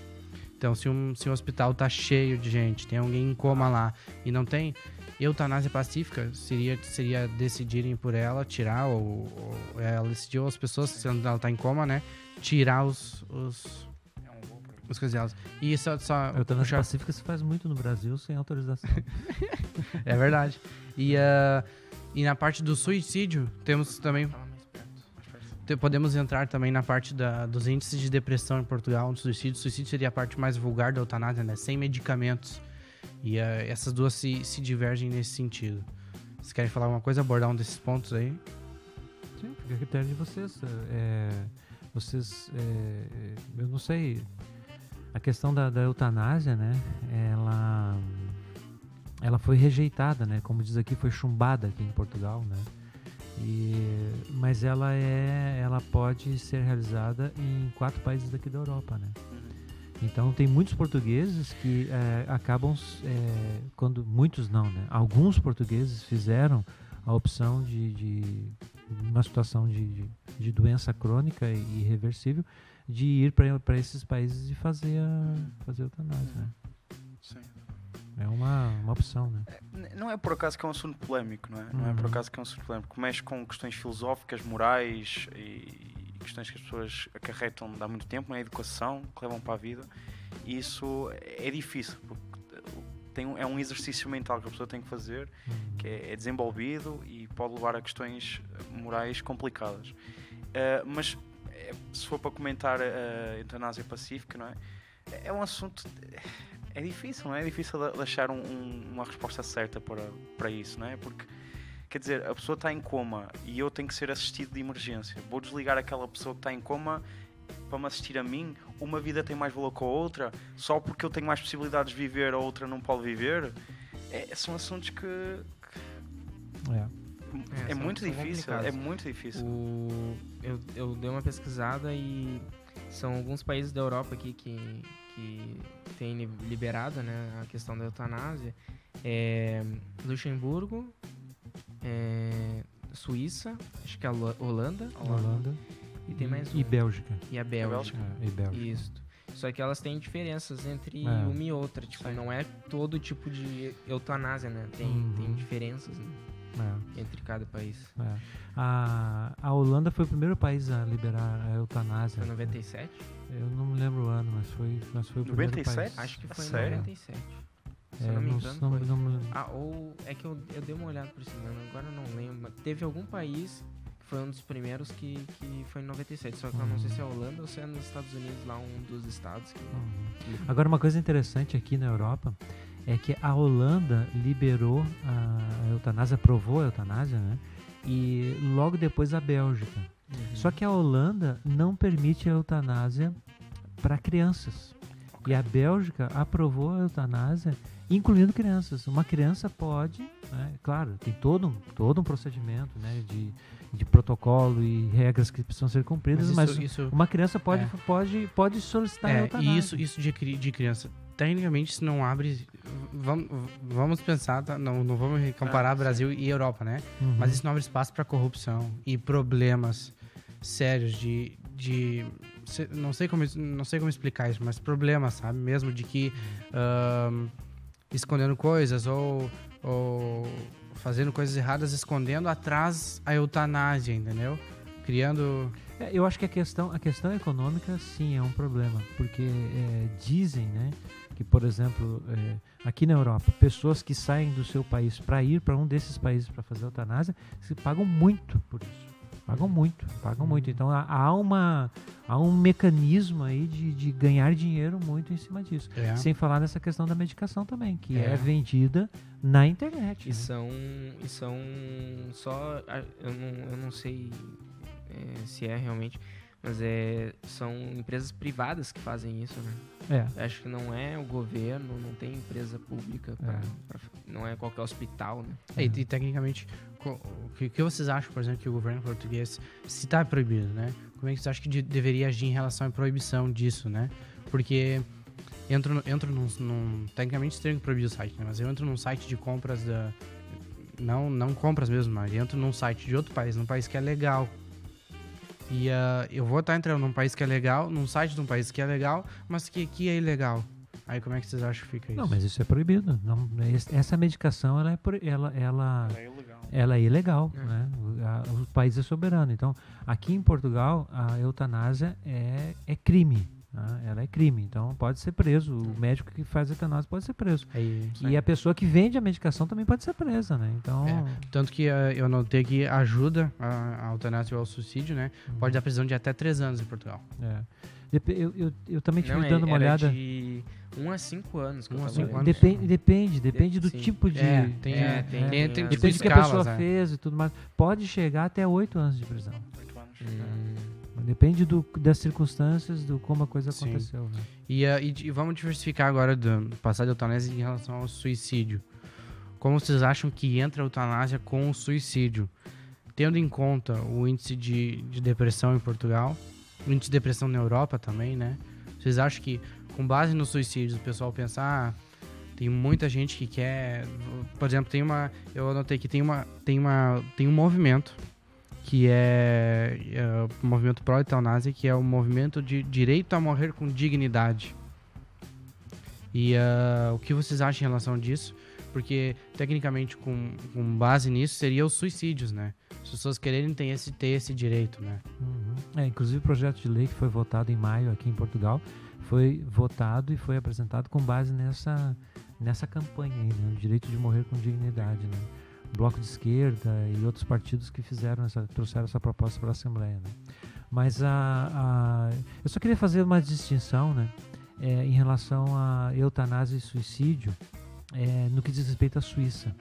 Então, se um, se um hospital tá cheio de gente, tem alguém em coma lá e não tem, eutanásia pacífica seria, seria decidirem por ela tirar, ou, ou ela decidiu as pessoas, se ela tá em coma, né, tirar os, os, É um os coisas delas. E só, só A eutanásia puxar- pacífica se faz muito no Brasil sem autorização. [laughs] É verdade. E, ah, e na parte do suicídio, temos também. Podemos entrar também na parte da- dos índices de depressão em Portugal, no suicídio. Suicídio seria a parte mais vulgar da eutanásia, né? Sem medicamentos. E ah, essas duas se, se divergem nesse sentido. Vocês querem falar alguma coisa, abordar um desses pontos aí? Sim, fica a critério de vocês. É, vocês, é, eu não sei, a questão da, da eutanásia, né? Ela, ela foi rejeitada, né? Como diz aqui, foi chumbada aqui em Portugal, né? E, mas ela é, ela pode ser realizada em quatro países daqui da Europa, né? Então tem muitos portugueses que é, acabam é, quando muitos não, né? Alguns portugueses fizeram a opção de, de uma situação de, de, de doença crônica e irreversível de ir para esses países e fazer a fazer a eutanásia, né? Sim. É uma, uma opção, né? N- Não é por acaso que é um assunto polémico, não é? Não é por Uhum. acaso que é um assunto polémico. Mexe com questões filosóficas, morais e questões que as pessoas acarretam há muito tempo na educação, que levam para a vida. E isso é difícil, porque tem, um- é um exercício mental que a pessoa tem que fazer, que é, é desenvolvido e pode levar a questões morais complicadas. Uh, mas eh, se for para comentar a eutanásia pacífica, não é? É um assunto. É difícil, não é? É difícil de de achar um- um- uma resposta certa para, para isso, não é? Porque, quer dizer, a pessoa está em coma e eu tenho que ser assistido de emergência. Vou desligar aquela pessoa que está em coma para me assistir a mim? Uma vida tem mais valor que a outra? Só porque eu tenho mais possibilidades de viver, a outra não pode viver? É- são assuntos que. É. É, É, são- muito difícil. É muito difícil. O, eu, eu dei uma pesquisada e são alguns países da Europa aqui que, que têm li- liberado né, a questão da eutanásia. É, Luxemburgo, é, Suíça, acho que a Lo- Holanda Holanda e tem mais e um, Bélgica. e a Bélgica? É, e Bélgica. Isso. Só que elas têm diferenças entre É. uma e outra. Tipo, Sim. não é todo tipo de eutanásia, né? Tem, Uhum. tem diferenças né, É. entre cada país. É. A, a Holanda foi o primeiro país a liberar a eutanásia. Foi 97? Eu não me lembro o ano, mas foi, mas foi o primeiro 97? país. Acho que foi em Sério? 97. Se É, eu não me não- engano, não- não me lembro. Ah, ou é que eu, eu dei uma olhada por cima, agora eu não lembro. Teve algum país foi um dos primeiros que, que foi em 97. Só que eu não sei se é a Holanda ou se é nos Estados Unidos, lá um dos estados. Que, Uhum. Agora, uma coisa interessante aqui na Europa é que a Holanda liberou a eutanásia, aprovou a eutanásia, né? E logo depois a Bélgica. Só que a Holanda não permite a eutanásia para crianças. E a Bélgica aprovou a eutanásia, incluindo crianças. Uma criança pode, né, claro, tem todo um, todo um procedimento né, de, de protocolo e regras que precisam ser cumpridas, mas, isso, isso, uma criança pode, É. pode, pode solicitar é, e isso, isso de, de criança, tecnicamente, se não abre. Vamos, vamos pensar, tá? não, não vamos comparar Ah. Brasil e Europa, né? Uhum. Mas isso não abre espaço para corrupção e problemas sérios de, de não sei como não sei como explicar isso, mas problemas, sabe, mesmo de que escondendo coisas ou, ou fazendo coisas erradas, escondendo atrás a eutanásia, entendeu? Criando É, eu acho que a questão, a questão econômica, sim, é um problema. Porque é, dizem, né, que, por exemplo, é, aqui na Europa, pessoas que saem do seu país para ir para um desses países para fazer eutanásia, se pagam muito por isso. Pagam muito, pagam muito. Então há, uma, há um mecanismo aí de, de ganhar dinheiro muito em cima disso. é, Sem falar nessa questão da medicação também, que é, É. vendida na internet. E né? são, e são só. Eu não, eu não sei é, se é realmente, mas é, são empresas privadas que fazem isso, né? É. Acho que não é o governo, não tem empresa pública, pra, É. pra- não é qualquer hospital, né? É, e, e tecnicamente, o que, vocês acham, por exemplo, que o governo português, se está proibido, né? Como é que vocês acham que de- deveria agir em relação à proibição disso, né? Porque entro, entro num, num- Tecnicamente tenho que proibir o site, né? Mas eu entro num site de compras da. Não, não compras mesmo, mas entro num site de outro país, num país que é legal. E ah, eu vou estar entrando num país que é legal, num site de um país que é legal, mas que aqui é ilegal. Aí como é que vocês acham que fica isso? Não, mas isso é proibido. Não, es- essa medicação ela é, pro- ela, ela, É ilegal. Ela é ilegal, É. né? O, a- o país é soberano. Então, aqui em Portugal, a eutanásia é, é crime. né? Ela é crime. Então, pode ser preso. O médico que faz eutanásia pode ser preso. Aí, E a pessoa que vende a medicação também pode ser presa, né? Então, É. Tanto que eh, eu notei que ajuda a, a eutanásia ou ao suicídio, né? Pode dar prisão de até 3 anos em Portugal. é. Eu, eu, eu também tive Não, é- dando uma era olhada. de 1 a 5 anos Um a cinco anos. Depende, depende, depende do Sim. tipo de. É, tem, É, é, tem- tem, tem tem a- tipo Depende do que a pessoa é. fez e tudo mais. Pode chegar até oito anos de prisão. Oito anos. Hum, Depende do, das circunstâncias, do como a coisa Sim. aconteceu. Né? E, ah, e, e vamos diversificar agora do passar de eutanásia em relação ao suicídio. Como vocês acham que entra a eutanásia com o suicídio? Tendo em conta o índice de, de depressão em Portugal, o índice de depressão na Europa também, né? Vocês acham que, com base nos suicídios, o pessoal pensa, ah, tem muita gente que quer. Por exemplo, tem uma. Eu anotei que tem uma. Tem uma. Tem um movimento que é, é o movimento pró-eutanásia, que é o movimento de direito a morrer com dignidade. E ah, o que vocês acham em relação disso? Porque, tecnicamente, com, com base nisso, seria os suicídios, né? As pessoas quererem ter esse, ter esse direito, né? Uhum. É, inclusive o projeto de lei que foi votado em maio aqui em Portugal foi votado e foi apresentado com base nessa, nessa campanha aí, né? O direito de morrer com dignidade, né? O Bloco de Esquerda e outros partidos que fizeram essa, trouxeram essa proposta para a Assembleia, né? Mas a, a, eu só queria fazer uma distinção, né? É, em relação a eutanásia e suicídio é, no que diz respeito à Suíça.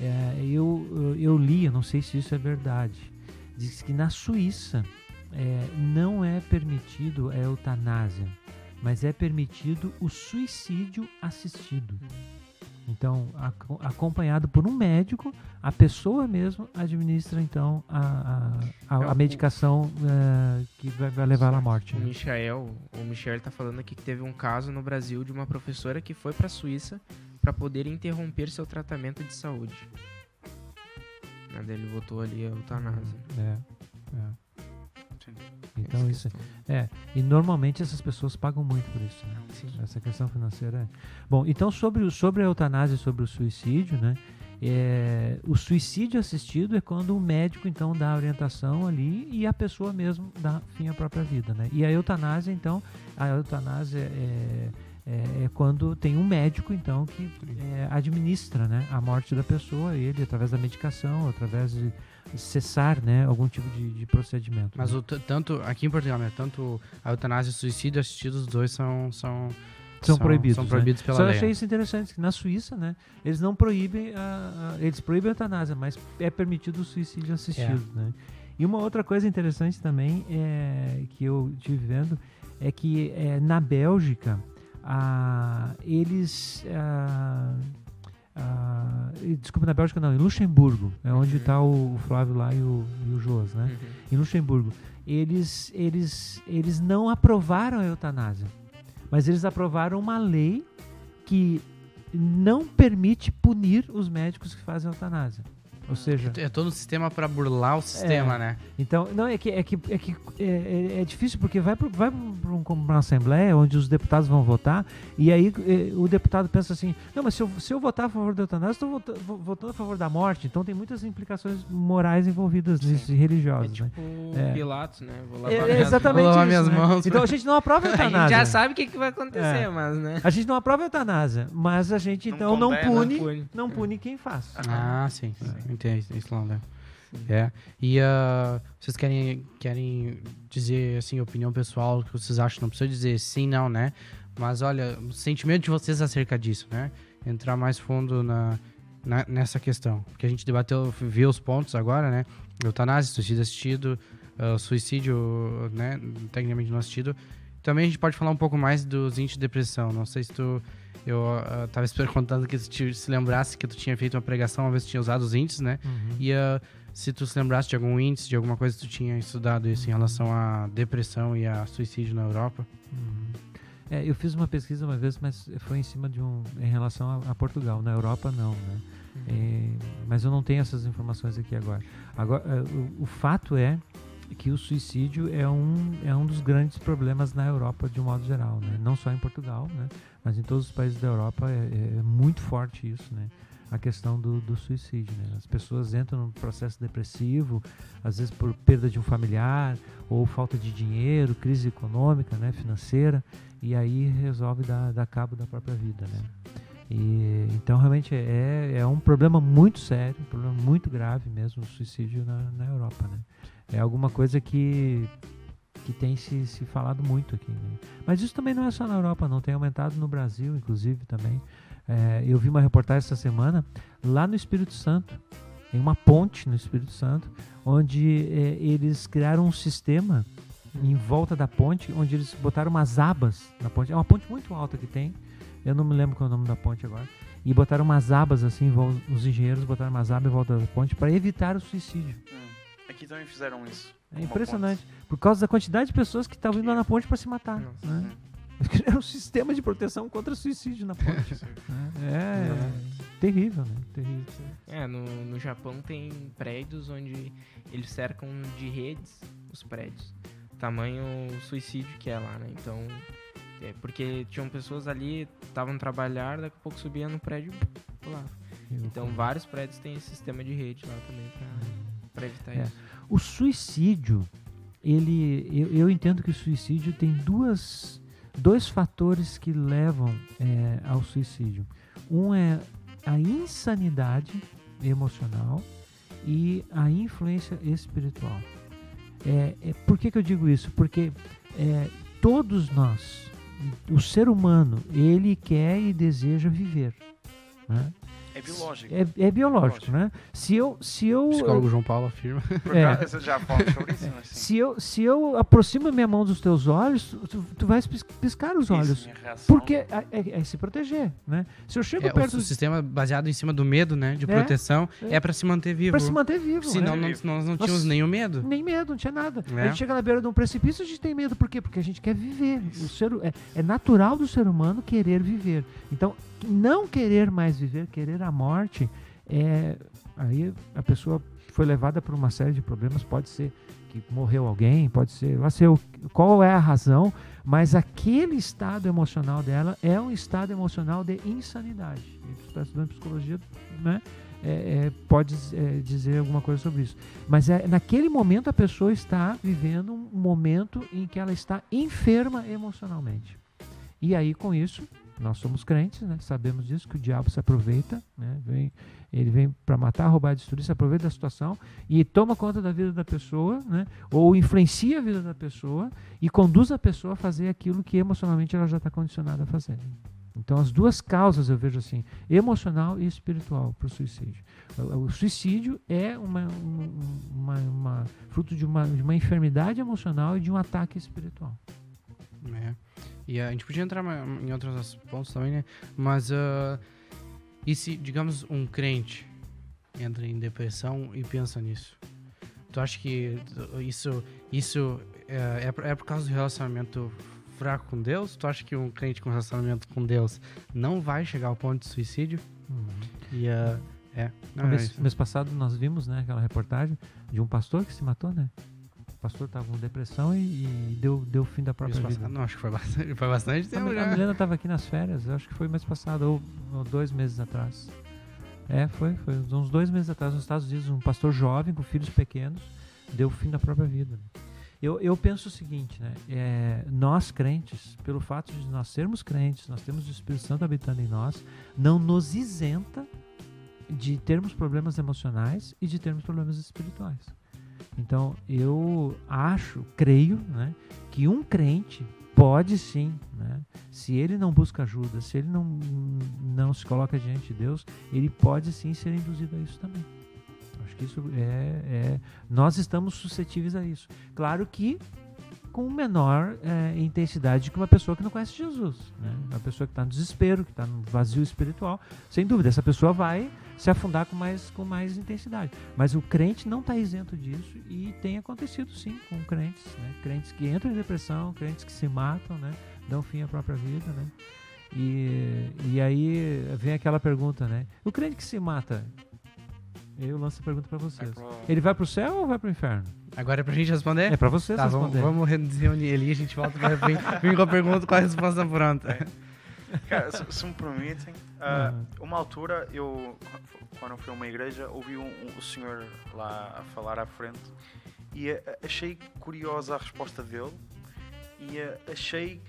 É, eu, eu, li, eu não sei se isso é verdade, diz que na Suíça é, não é permitido a eutanásia, mas é permitido o suicídio assistido. Então, aco- acompanhado por um médico, a pessoa mesmo administra então a, a, a, É, a medicação é, que vai, vai levar à morte. O né? Michael, o Michel tá falando aqui que teve um caso no Brasil de uma professora que foi pra Suíça para poder interromper seu tratamento de saúde. Ele votou ali a eutanásia. É, é. Sim. Então Essa isso questão. é. E normalmente essas pessoas pagam muito por isso. Né? Sim. Essa questão financeira é. Bom, então sobre, o- sobre a eutanásia e sobre o suicídio, né? é, o suicídio assistido é quando o médico então dá a orientação ali e a pessoa mesmo dá fim à própria vida, né? E a eutanásia, então, a eutanásia é, é, é quando tem um médico então que é, administra né, a morte da pessoa, ele através da medicação, através de cessar né, algum tipo de, de procedimento. Mas né? o, tanto aqui em Portugal, né? Tanto a eutanásia e o suicídio assistidos, os dois são são São proibidos, São né? proibidos pela Só eu lei. achei isso interessante, que na Suíça, né, eles não proíbem a, a- eles proíbem a eutanásia, mas é permitido o suicídio assistido, né? E uma outra coisa interessante também é que eu tive vendo é que é, na Bélgica a, eles a, e, desculpa na Bélgica não, em Luxemburgo, é onde Uhum. está o, o Flávio lá e o, e o Joas, né? Uhum. em Luxemburgo, eles, eles, eles não aprovaram a eutanásia, mas eles aprovaram uma lei que não permite punir os médicos que fazem eutanásia. Ou seja, É todo um sistema para burlar o sistema, É. né? então, não, é que é, que, é, que é, é- é difícil porque vai para vai pra um- uma assembleia onde os deputados vão votar e aí eh, o deputado pensa assim, não, mas se eu, se eu votar a favor da eutanásia, estou votando, vo- votando a favor da morte. Então tem muitas implicações morais envolvidas nisso e É religiosas, né? tipo É. Pilatos, né? Vou lavar É, minhas exatamente Vou lavar isso, minhas né? mãos, Então né? a gente não aprova a mãos. [laughs] A eutanásia. gente já sabe o que, que vai acontecer, É. mas, né? A gente não aprova a eutanásia, mas a gente Não então não, pune, não pune. não pune quem faz. Ah, sim. Isso lá, né? É. E ah, vocês querem, querem dizer, assim, opinião pessoal, o que vocês acham? Não precisa dizer sim, não, né? Mas olha, o sentimento de vocês acerca disso, né? Entrar mais fundo na, na- nessa questão. Porque a gente debateu, viu os pontos agora, né? Eutanásia, suicídio assistido, ah, suicídio, né? Tecnicamente não assistido. Também a gente pode falar um pouco mais dos índices de depressão. Não sei se tu. Eu ah, tava perguntando que se, te- se lembrasse que tu tinha feito uma pregação, uma vez tu tinha usado os índices, né? E ah, se tu se lembrasse de algum índice, de alguma coisa que tu tinha estudado isso em relação à depressão e a suicídio na Europa. Uhum. É, eu fiz uma pesquisa uma vez, mas foi em cima de um. em relação a, a Portugal. Na Europa, não, né? É, mas eu não tenho essas informações aqui agora. Agora, é, o, o fato é que o suicídio é um, é um dos grandes problemas na Europa de um modo geral, né? Não só em Portugal, né? Mas em todos os países da Europa é, é muito forte isso, né? A questão do, do suicídio, né? As pessoas entram num processo depressivo, às vezes por perda de um familiar ou falta de dinheiro, crise econômica, né? Financeira, e aí resolve dar, dar cabo da própria vida, né? E, então realmente é, é um problema muito sério, um problema muito grave mesmo o suicídio na, na Europa, né? É alguma coisa que, que tem se, se falado muito aqui. Né? Mas isso também não é só na Europa, não. Tem aumentado no Brasil, inclusive, também. É, eu vi uma reportagem essa semana lá no Espírito Santo, em uma ponte no Espírito Santo, onde é, eles criaram um sistema em volta da ponte, onde eles botaram umas abas na ponte. É uma ponte muito alta que tem. Eu não me lembro qual é o nome da ponte agora. E botaram umas abas assim, os engenheiros botaram umas abas em volta da ponte para evitar o suicídio. Hum, Aqui também fizeram isso. É impressionante. Por causa da quantidade de pessoas que estavam indo lá na ponte para se matar. Nossa. né? Hum. Eles criaram um sistema de proteção contra suicídio na ponte. né? [laughs] É, terrível, né? Terrível. É, no, no Japão tem prédios onde eles cercam de redes os prédios. Tamanho suicídio que é lá, né? Então, é porque tinham pessoas ali, estavam a trabalhar, daqui a pouco subia no prédio e pulava. Então, vários prédios têm esse sistema de rede lá também pra, pra evitar É. isso. O suicídio, ele, eu, eu entendo que o suicídio tem duas, dois fatores que levam é, ao suicídio. Um é a insanidade emocional e a influência espiritual. É, é, por que, que eu digo isso? Porque é, todos nós, o ser humano, ele quer e deseja viver. né? É biológico. É, é biológico, né? Se eu, se eu O psicólogo João Paulo afirma. É. já sobre isso, sim. Se eu, se eu aproximo a minha mão dos teus olhos, tu, tu vais pis- piscar os Isso, olhos. reação. Porque é, é- é se proteger, né? Se eu chego É, o, perto o sistema baseado em cima do medo, né? De É, proteção, é. é, pra se manter vivo. para se manter vivo, Senão né? não- nós não tínhamos nenhum medo. nem medo, não tinha nada. A É. gente chega na beira de um precipício, a gente tem medo. Por quê? Porque a gente quer viver. O ser, é, é natural do ser humano querer viver. Então, não querer mais viver, querer a morte, é aí a pessoa foi levada por uma série de problemas. Pode ser que morreu alguém, pode ser, lá sei qual é a razão, mas aquele estado emocional dela é um estado emocional de insanidade. E tu está estudando psicologia, né? É, é, pode é, dizer alguma coisa sobre isso. Mas é, naquele momento a pessoa está vivendo um momento em que ela está enferma emocionalmente. E aí, com isso, nós somos crentes, né? sabemos disso, que o diabo se aproveita, né? vem, ele vem para matar, roubar, destruir, se aproveita da situação e toma conta da vida da pessoa, né? ou influencia a vida da pessoa e conduz a pessoa a fazer aquilo que emocionalmente ela já está condicionada a fazer. Então, as duas causas eu vejo assim, emocional e espiritual para o suicídio. O, suicídio é uma, um- uma, uma- fruto de uma, de uma enfermidade emocional e de um ataque espiritual. É. E a gente podia entrar em outros pontos também, né? Mas ah, e se, digamos, um crente entra em depressão e pensa nisso? Tu acha que isso, isso é, é por- é por causa do relacionamento fraco com Deus? Tu acha que um crente com relacionamento com Deus não vai chegar ao ponto de suicídio? E ah, é. Não, é mês, isso. mês passado nós vimos né, aquela reportagem de um pastor que se matou, né? O pastor estava com depressão e, e deu, deu fim da própria Mês vida. passado, não, acho que foi bastante, [laughs] foi bastante A, tempo a já. Milena estava aqui nas férias, acho que foi mês passado, ou, ou dois meses atrás. É, foi, foi uns dois meses atrás, nos Estados Unidos, um pastor jovem com filhos pequenos deu fim da própria vida. Eu, eu penso o seguinte, né? É, nós crentes, pelo fato de nós sermos crentes, nós temos o Espírito Santo habitando em nós, não nos isenta de termos problemas emocionais e de termos problemas espirituais. Então, eu acho, creio, né, que um crente pode sim, né, se ele não busca ajuda, se ele não, não se coloca diante de Deus, ele pode sim ser induzido a isso também. Acho que isso é, é- Nós estamos suscetíveis a isso. Claro que com menor é, intensidade que uma pessoa que não conhece Jesus. Né? Uma pessoa que está no desespero, que está no vazio espiritual. Sem dúvida, essa pessoa vai se afundar com mais, com mais intensidade. Mas o crente não está isento disso e tem acontecido sim com crentes. Né? Crentes que entram em depressão, crentes que se matam, né? dão fim à própria vida. Né? E, e aí vem aquela pergunta, né? O crente que se mata, eu lanço a pergunta para vocês. Ele vai para o céu ou vai para o inferno? Agora é pra gente responder? É para vocês Tá, vamos, responder. vamos se reunir ali e a gente volta pra vir, [laughs] vir com a pergunta com a resposta pronta. Cara, se, se me permitem, ah, Uhum. uma altura eu, quando fui a uma igreja, ouvi um, um- o senhor lá a falar à frente e ah, achei curiosa a resposta dele e ah, achei.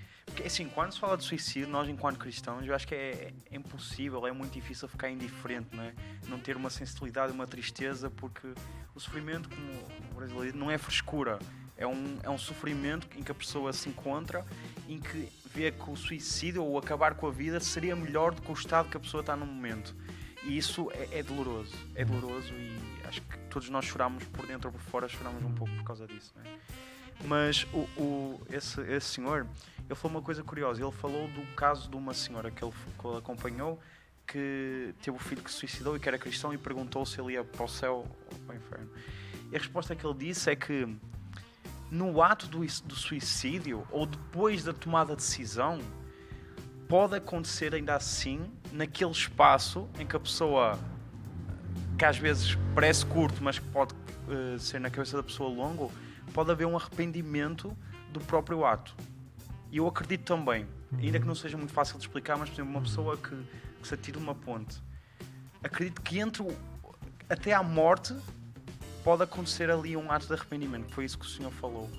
Assim, quando se fala de suicídio, nós enquanto cristãos, eu acho que é, é impossível, é muito difícil ficar indiferente, não é? Não ter uma sensibilidade, uma tristeza, porque o sofrimento, como o brasileiro, não é frescura. É um, é um sofrimento em que a pessoa se encontra, em que vê que o suicídio ou acabar com a vida seria melhor do que o estado que a pessoa está no momento. E isso é, é doloroso. É doloroso e acho que todos nós choramos por dentro ou por fora, choramos um pouco por causa disso. Não é? Mas o, o- esse, esse senhor, ele falou uma coisa curiosa. Ele falou do caso de uma senhora que ele, que ele acompanhou que teve um filho que se suicidou e que era cristão e perguntou se ele ia para o céu ou para o inferno. E a resposta que ele disse é que no ato do, do suicídio ou depois da tomada de decisão pode acontecer ainda assim naquele espaço em que a pessoa que às vezes parece curto mas que pode eh, ser na cabeça da pessoa longo pode haver um arrependimento do próprio ato e eu acredito também. Ainda que não seja muito fácil de explicar mas por exemplo uma pessoa que, que se atira uma ponte acredito que entre o, até à morte pode acontecer ali um ato de arrependimento. Que foi isso que o senhor falou.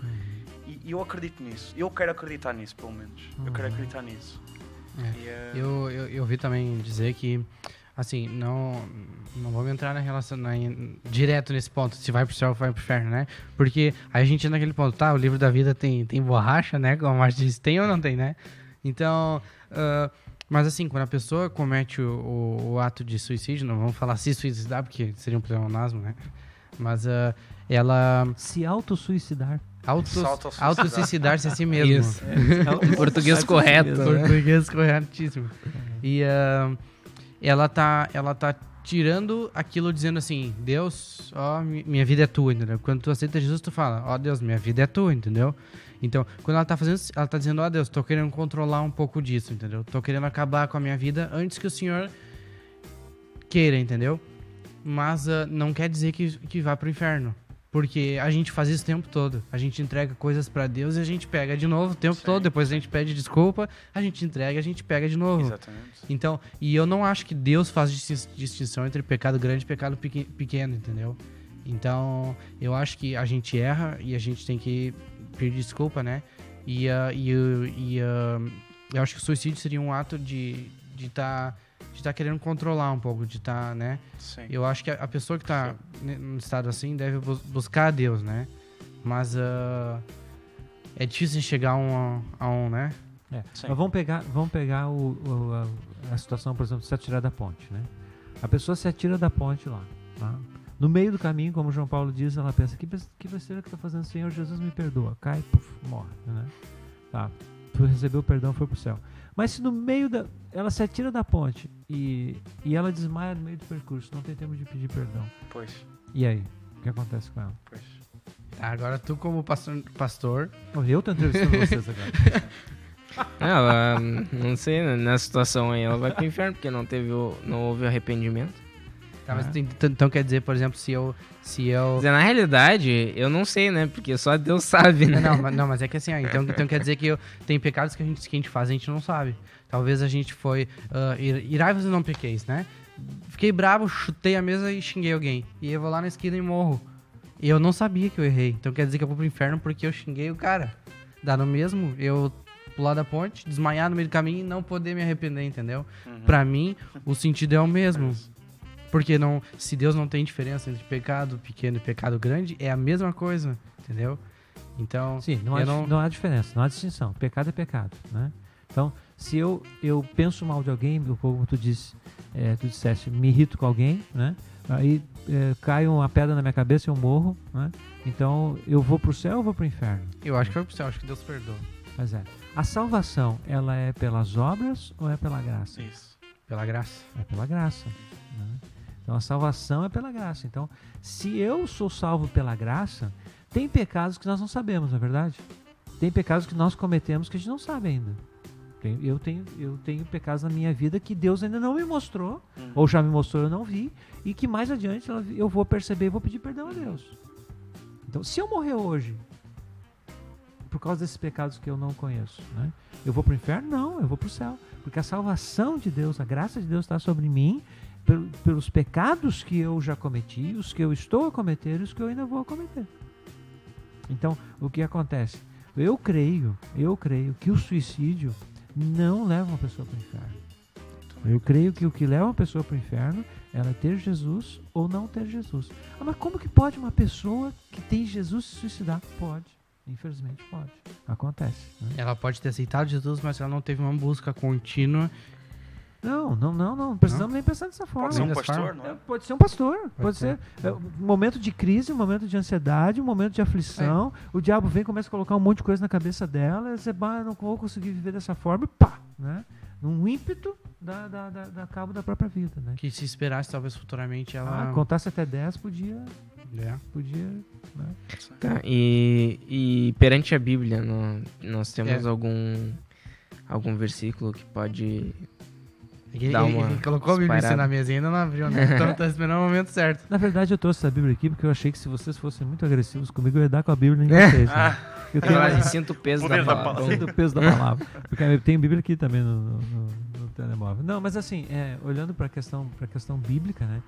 E, e eu acredito nisso. Eu quero acreditar nisso pelo menos. Eu quero acreditar nisso. É. E, eh, Eu, eu, eu ouvi também dizer que, assim, não, não vamos entrar na relação na- em- direto nesse ponto, se vai pro céu ou vai pro inferno, né? Porque aí a gente entra naquele ponto, tá, o livro da vida tem, tem borracha, né? Como a Marcia disse, tem ou não tem, né? Então, ah, mas assim, quando a pessoa comete o, o, o ato de suicídio, não vamos falar se suicidar, porque seria um pleonasmo, né? Mas ah, ela Se auto-suicidar. auto, Se auto-suicidar. auto-suicidar-se a si [laughs] mesmo. Isso. [laughs] Português correto. né? Português corretíssimo. E ah, ela tá, ela tá tirando aquilo dizendo assim, Deus, ó, mi- minha vida é tua, entendeu? Quando tu aceita Jesus, tu fala, ó Deus, minha vida é tua, entendeu? Então, quando ela tá fazendo, ela tá dizendo, ó Deus, tô querendo controlar um pouco disso, entendeu? Tô querendo acabar com a minha vida antes que o Senhor queira, entendeu? Mas ah, não quer dizer que, que vá pro inferno. Porque a gente faz isso o tempo todo. A gente entrega coisas pra Deus e a gente pega de novo o tempo Sim, todo. Depois a gente pede desculpa, a gente entrega, a gente pega de novo. exatamente Então, e eu não acho que Deus faz distin- distinção entre pecado grande e pecado peque- pequeno, entendeu? Então, eu acho que a gente erra e a gente tem que pedir desculpa, né? E, ah, e, o- e, ah, eu acho que o suicídio seria um ato de de tá, de tá querendo controlar um pouco, de tá, né? sim Eu acho que a, pessoa que tá ne- num estado assim deve bus- buscar a Deus, né? Mas ah, é difícil chegar a um, a um, né? É. Mas vamos pegar, vamos pegar o, o- a, a situação, por exemplo, de se atirar da ponte, né? A pessoa se atira da ponte lá, tá? No meio do caminho, como João Paulo diz, ela pensa, que, que besteira que tá fazendo, Senhor Jesus me perdoa. Cai, puf, morre, né? Tá, tu recebeu o perdão, foi pro céu. Mas se no meio da... Ela se atira da ponte e, e ela desmaia no meio do percurso, não tem tempo de pedir perdão. pois E aí? O que acontece com ela? pois agora tu como pastor, pastor Eu tô entrevistando vocês agora. Ela, [laughs] não sei, né, nessa situação aí, ela vai pro inferno, porque não, teve o, não houve arrependimento. Tá, mas Ah. então quer dizer, por exemplo, se eu. Se eu. Dizer, na realidade, eu não sei, né? Porque só Deus sabe, né? Não, mas, não, mas é que assim, ó, então, então quer dizer que eu, tem pecados que a, gente, que a gente faz e a gente não sabe. Talvez a gente foi. Uh, e não pequeis, né? Fiquei bravo, chutei a mesa e xinguei alguém. E eu vou lá na esquina e morro. E eu não sabia que eu errei. Então quer dizer que eu vou pro inferno porque eu xinguei o cara. Dá no mesmo eu pular da ponte, desmaiar no meio do caminho e não poder me arrepender, entendeu? Uhum. Pra mim, o sentido é o mesmo. Porque não, se Deus não tem diferença entre pecado pequeno e pecado grande, é a mesma coisa, entendeu? Então, Sim, não há, não- não há diferença, não há distinção. Pecado é pecado, né? Então, se eu, eu penso mal de alguém, como tu disse, é, tu disseste, me irrito com alguém, né? Aí é, cai uma pedra na minha cabeça e eu morro, né? Então, eu vou pro céu ou vou pro inferno? eu acho que foi pro céu, acho que Deus perdoa. Mas é. A salvação, ela é pelas obras ou é pela graça? isso Pela graça. É pela graça. né? Então a salvação é pela graça. Então, se eu sou salvo pela graça, tem pecados que nós não sabemos, não é verdade? Tem pecados que nós cometemos que a gente não sabe ainda. Eu tenho, eu tenho pecados na minha vida que Deus ainda não me mostrou, Uhum. ou já me mostrou eu não vi, e que mais adiante eu vou perceber e vou pedir perdão a Deus. Então, se eu morrer hoje, por causa desses pecados que eu não conheço, né? Eu vou para o inferno? Não, eu vou para o céu. Porque a salvação de Deus, a graça de Deus está sobre mim pel- pelos pecados que eu já cometi, os que eu estou a cometer e os que eu ainda vou cometer. Então, o que acontece? Eu creio, eu creio que o suicídio não leva uma pessoa para o inferno. Eu creio que o que leva uma pessoa para o inferno é ela ter Jesus ou não ter Jesus. Ah, mas como que pode uma pessoa que tem Jesus se suicidar? Pode. Infelizmente pode. Acontece. né? Ela pode ter aceitado Jesus, mas ela não teve uma busca contínua Não, não, não, não. Precisamos nem pensar dessa forma. Pode ser um pastor, forma? não é? É, Pode ser um pastor, pode, ser. ser. É, um momento de crise, um momento de ansiedade, um momento de aflição. O diabo vem e começa a colocar um monte de coisa na cabeça dela. E você, bah, não vou conseguir viver dessa forma. E pá, né? Num ímpeto da, da, da, da cabo da própria vida, né? Que se esperasse, talvez futuramente ela. Ah, contasse até 10, podia. É. podia né? Tá, e, e perante a Bíblia, no- nós temos É. algum, algum versículo que pode. Ele, Dá ele- uma ele colocou a Bíblia assim na mesa e ainda não abriu, né? Então tá esperando o momento certo. Na verdade, eu trouxe a Bíblia aqui porque eu achei que se vocês fossem muito agressivos comigo, eu ia dar com a Bíblia em vocês. Né? [laughs] Eu tenho Eu sinto o peso da da palavra. palavra. Sinto o peso da palavra. Porque eu tenho Bíblia aqui também no, no- no- no telemóvel. Não, mas assim, é, olhando para a questão, pra questão bíblica, né?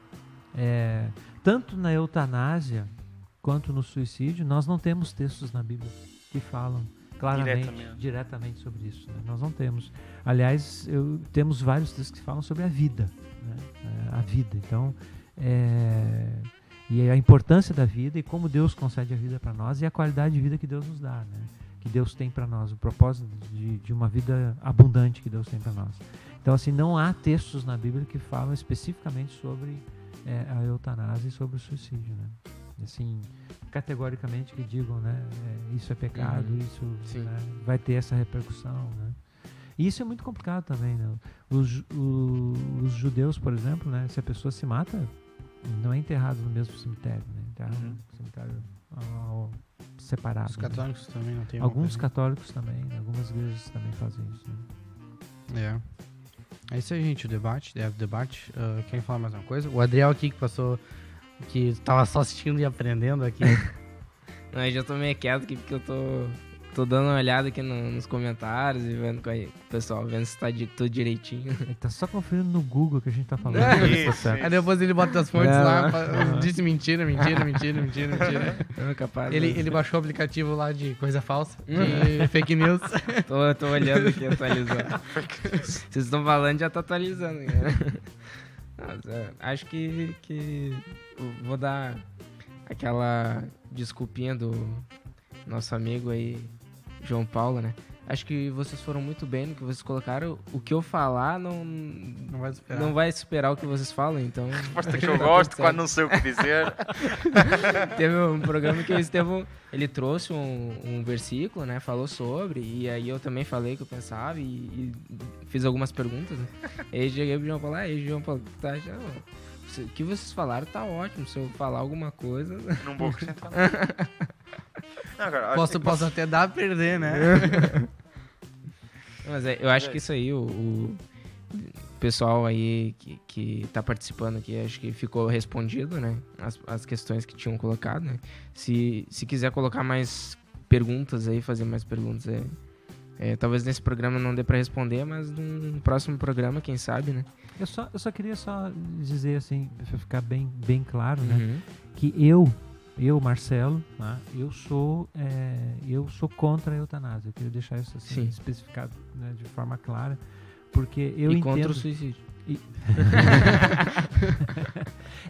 é, tanto na eutanásia quanto no suicídio, nós não temos textos na Bíblia que falam claramente, Diretamente. diretamente, sobre isso. né? Nós não temos. Aliás, eu, temos vários textos que falam sobre a vida. né? É, a vida. Então, é, e a importância da vida e como Deus concede a vida para nós e a qualidade de vida que Deus nos dá, né? que Deus tem para nós, o propósito de, de uma vida abundante que Deus tem para nós. Então, assim, não há textos na Bíblia que falam especificamente sobre é, a eutanásia e sobre o suicídio, né? Assim, categoricamente que digam, né? é, isso é pecado, Uhum. isso né, vai ter essa repercussão, né? E isso é muito complicado também, né? Os, o- os judeus, por exemplo, né? Se a pessoa se mata, não é enterrado no mesmo cemitério, né? Enterrado Uhum. no cemitério ah, separado. Os né? católicos também não tem Alguns católicos também, né? algumas igrejas também fazem isso. Né? É. É isso aí, gente, o debate. É o debate. Ah, querem falar mais uma coisa? O Adriel aqui que passou. Que tava só assistindo e aprendendo aqui. [laughs] Não, eu já tô meio quieto aqui porque eu tô, tô dando uma olhada aqui no- nos comentários e vendo com a- com o pessoal, vendo se tá de, tudo direitinho. Ele tá só conferindo no Google que a gente tá falando. [laughs] É, Isso. Aí depois ele bota as fontes Não. lá, pa- [laughs] disse mentira, mentira, mentira, mentira, mentira. Não capaz. Ele, né? ele baixou o aplicativo lá de coisa falsa, de fake news. Tô, tô olhando aqui, atualizando. Vocês estão falando, já tá atualizando. Cara. É, acho que, que vou dar aquela desculpinha do nosso amigo aí, João Paulo, né? Acho que vocês foram muito bem no que vocês colocaram. O que eu falar não, Não vai esperar. não vai superar o que vocês falam, então... Resposta [laughs] que tá eu tudo gosto, quando não sei o que dizer. [laughs] Teve um programa que o Estevão, ele trouxe um, um versículo, né? Falou sobre, e aí eu também falei o que eu pensava e, e fiz algumas perguntas, né? E [laughs] aí cheguei pro João Paulo, ah, e João Paulo, tá achando? O que vocês falaram tá ótimo, se eu falar alguma coisa... Não vou acrescentar nada. Não, cara, Posso, posso até dar a perder, né? [laughs] Mas é, eu acho que isso aí, o, o pessoal aí que, que tá participando aqui, acho que ficou respondido, né? As, as questões que tinham colocado, né? Se, se quiser colocar mais perguntas aí, fazer mais perguntas, é, é, talvez nesse programa não dê pra responder, mas num próximo programa, quem sabe, né? Eu, só, eu só queria só dizer assim, pra ficar bem, bem claro, né? Uhum. que eu, eu Marcelo, né, eu sou é, eu sou contra a eutanásia. Eu queria deixar isso assim, Sim. especificado né, de forma clara, porque eu e entendo. contra o suicídio. [laughs]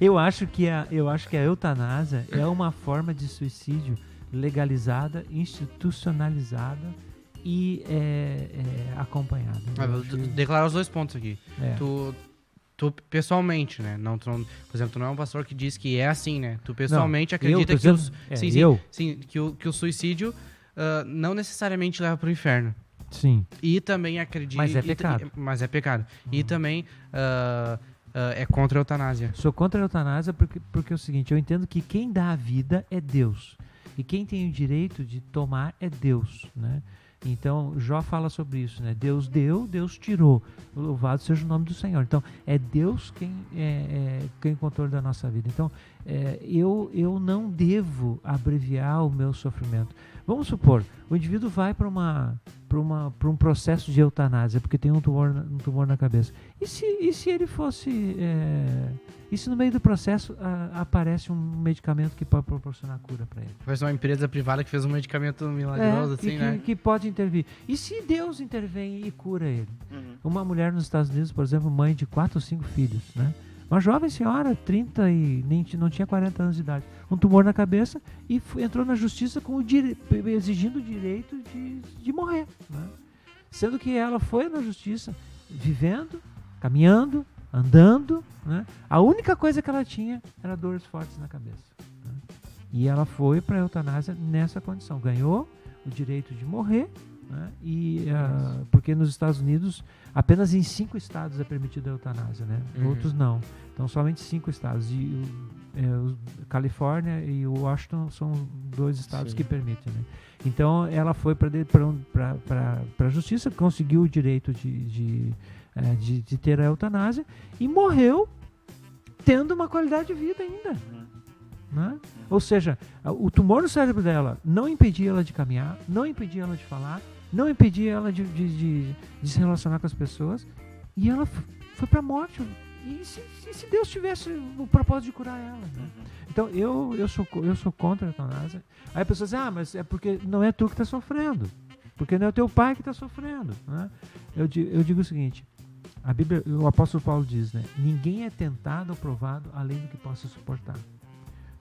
eu acho que a eu acho que a eutanásia é uma forma de suicídio legalizada, institucionalizada e é, é, acompanhada. Ah, Eu declarar os dois pontos aqui. é. Tu, tu pessoalmente, né? Não, tu não- por exemplo, tu não é um pastor que diz que é assim, né? Tu pessoalmente eu acredita tô que, dizendo- os, é, sim, eu, sim, que, o, que o suicídio ah, não necessariamente leva pro inferno. sim, E também acredita. Mas é e ta- pecado. e- mas é pecado. E também ah, ah, é contra a eutanásia. Sou contra a eutanásia porque, porque é o seguinte, eu entendo que quem dá a vida é Deus. E quem tem o direito de tomar é Deus, né? Então, Jó fala sobre isso, né? Deus deu, Deus tirou. Louvado seja o nome do Senhor. Então, é Deus quem é, é quem controla da nossa vida. Então, é, eu, eu não devo abreviar o meu sofrimento. Vamos supor, o indivíduo vai para uma para uma para um processo de eutanásia porque tem um tumor na- um tumor na cabeça. E se e se ele fosse é, e se no meio do processo a- aparece um medicamento que pode proporcionar cura para ele? Vai ser uma empresa privada que fez um medicamento milagroso, É, assim, que, né? que pode intervir. E se Deus intervém e cura ele? Uhum. Uma mulher nos Estados Unidos, por exemplo, mãe de quatro ou cinco filhos, né? Uma jovem senhora, 30 e nem, não tinha 40 anos de idade, um tumor na cabeça e entrou na justiça com o dire, exigindo o direito de, de morrer, né? Sendo que ela foi na justiça vivendo, caminhando, andando, né? A única coisa que ela tinha era dores fortes na cabeça. né? E ela foi para a eutanásia nessa condição. Ganhou o direito de morrer, né? e, ah, porque nos Estados Unidos apenas em cinco estados é permitida a eutanásia, né? Uhum. Outros não. Então somente cinco estados. E o, é, o Califórnia e o Washington são dois estados Sim. que permitem, né? Então ela foi para a justiça, conseguiu o direito de, de, eh, de, de ter a eutanásia e morreu tendo uma qualidade de vida ainda. Uhum. Né? Ou seja, o tumor no cérebro dela não impedia ela de caminhar, não impedia ela de falar, não impedia ela de, de, de- de se relacionar com as pessoas e ela foi para a morte. E se, se- se Deus tivesse o propósito de curar ela? Né? Uhum. Então eu, eu, sou, eu sou contra a eutanásia. Aí a pessoa diz, ah, mas é porque não é tu que está sofrendo. Porque não é o teu pai que está sofrendo. Né? Eu, eu digo o seguinte, a Bíblia, o apóstolo Paulo diz, né? Ninguém é tentado ou provado além do que possa suportar.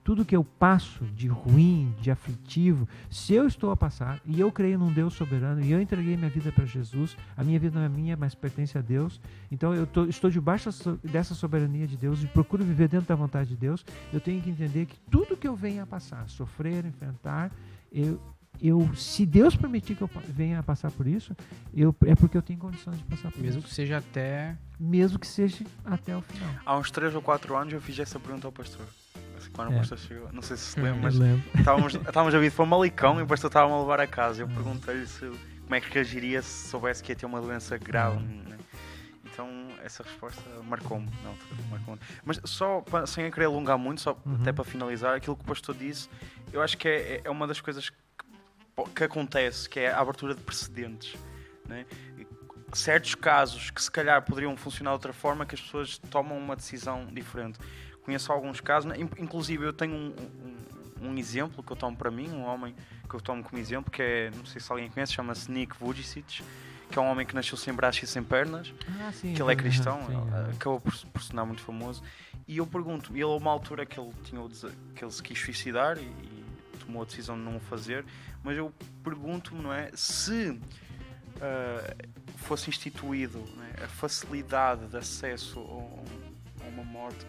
Tudo que eu passo de ruim, de aflitivo, se eu estou a passar e eu creio num Deus soberano e eu entreguei minha vida para Jesus, a minha vida não é minha, mas pertence a Deus. Então eu tô- estou debaixo dessa soberania de Deus e procuro viver dentro da vontade de Deus. Eu tenho que entender que tudo que eu venha a passar, sofrer, enfrentar, eu, eu, se Deus permitir que eu venha a passar por isso, eu, é porque eu tenho condições de passar por Mesmo isso. que seja até. Mesmo que seja até o final. Há uns 3 ou 4 anos eu fiz essa pergunta ao pastor. Quando o É. pastor chegou, não sei se se [laughs] Uhum. lembra, mas estávamos, estávamos a vir para Malicão e o pastor estava a levar a casa. Eu perguntei-lhe se, como é que reagiria se soubesse que ia ter uma doença grave. né? Então essa resposta marcou-me na altura. Marcou Mas só pa- sem eu querer alongar muito, só Uhum. até para finalizar, aquilo que o pastor disse, eu acho que é, é uma das coisas que, que acontece, que é a abertura de precedentes. Né? Certos casos que se calhar poderiam funcionar de outra forma, que as pessoas tomam uma decisão diferente. Conheço alguns casos, né? In- inclusive eu tenho um, um- um exemplo que eu tomo para mim, um homem que eu tomo como exemplo, que é, não sei se alguém conhece, chama-se Nick Vujicic, que é um homem que nasceu sem braços e sem pernas, Ah, sim. que ele é cristão, sim, aham. acabou por, se- por se tornar muito famoso. E eu pergunto, ele a uma altura que ele tinha que ele se quis suicidar e, e tomou a decisão de não o fazer, mas eu pergunto-me, não é, se ah, fosse instituído não é, a facilidade de acesso a, a uma morte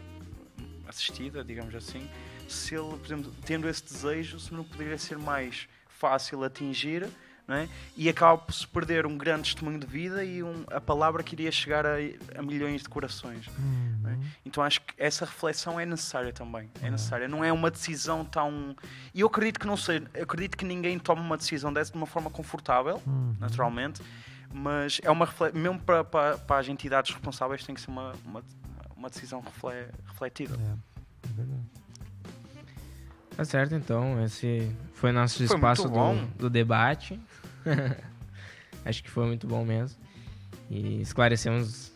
assistida, digamos assim, se ele, por exemplo, tendo esse desejo, se não poderia ser mais fácil atingir é? e acaba por se perder um grande testemunho de vida e um- a palavra que iria chegar a, a milhões de corações. é? Uhum. Então acho que essa reflexão é necessária também. É necessária. Não é uma decisão tão. E eu acredito que não seja. Eu acredito que ninguém toma uma decisão dessa de uma forma confortável, Uhum. naturalmente. Mas é uma refle- mesmo para, para, para as entidades responsáveis tem que ser uma, uma, uma decisão refle- refletida. É, é verdade. Tá certo, então. Esse foi nosso Foi espaço do, do debate. [laughs] Acho que foi muito bom mesmo. E esclarecemos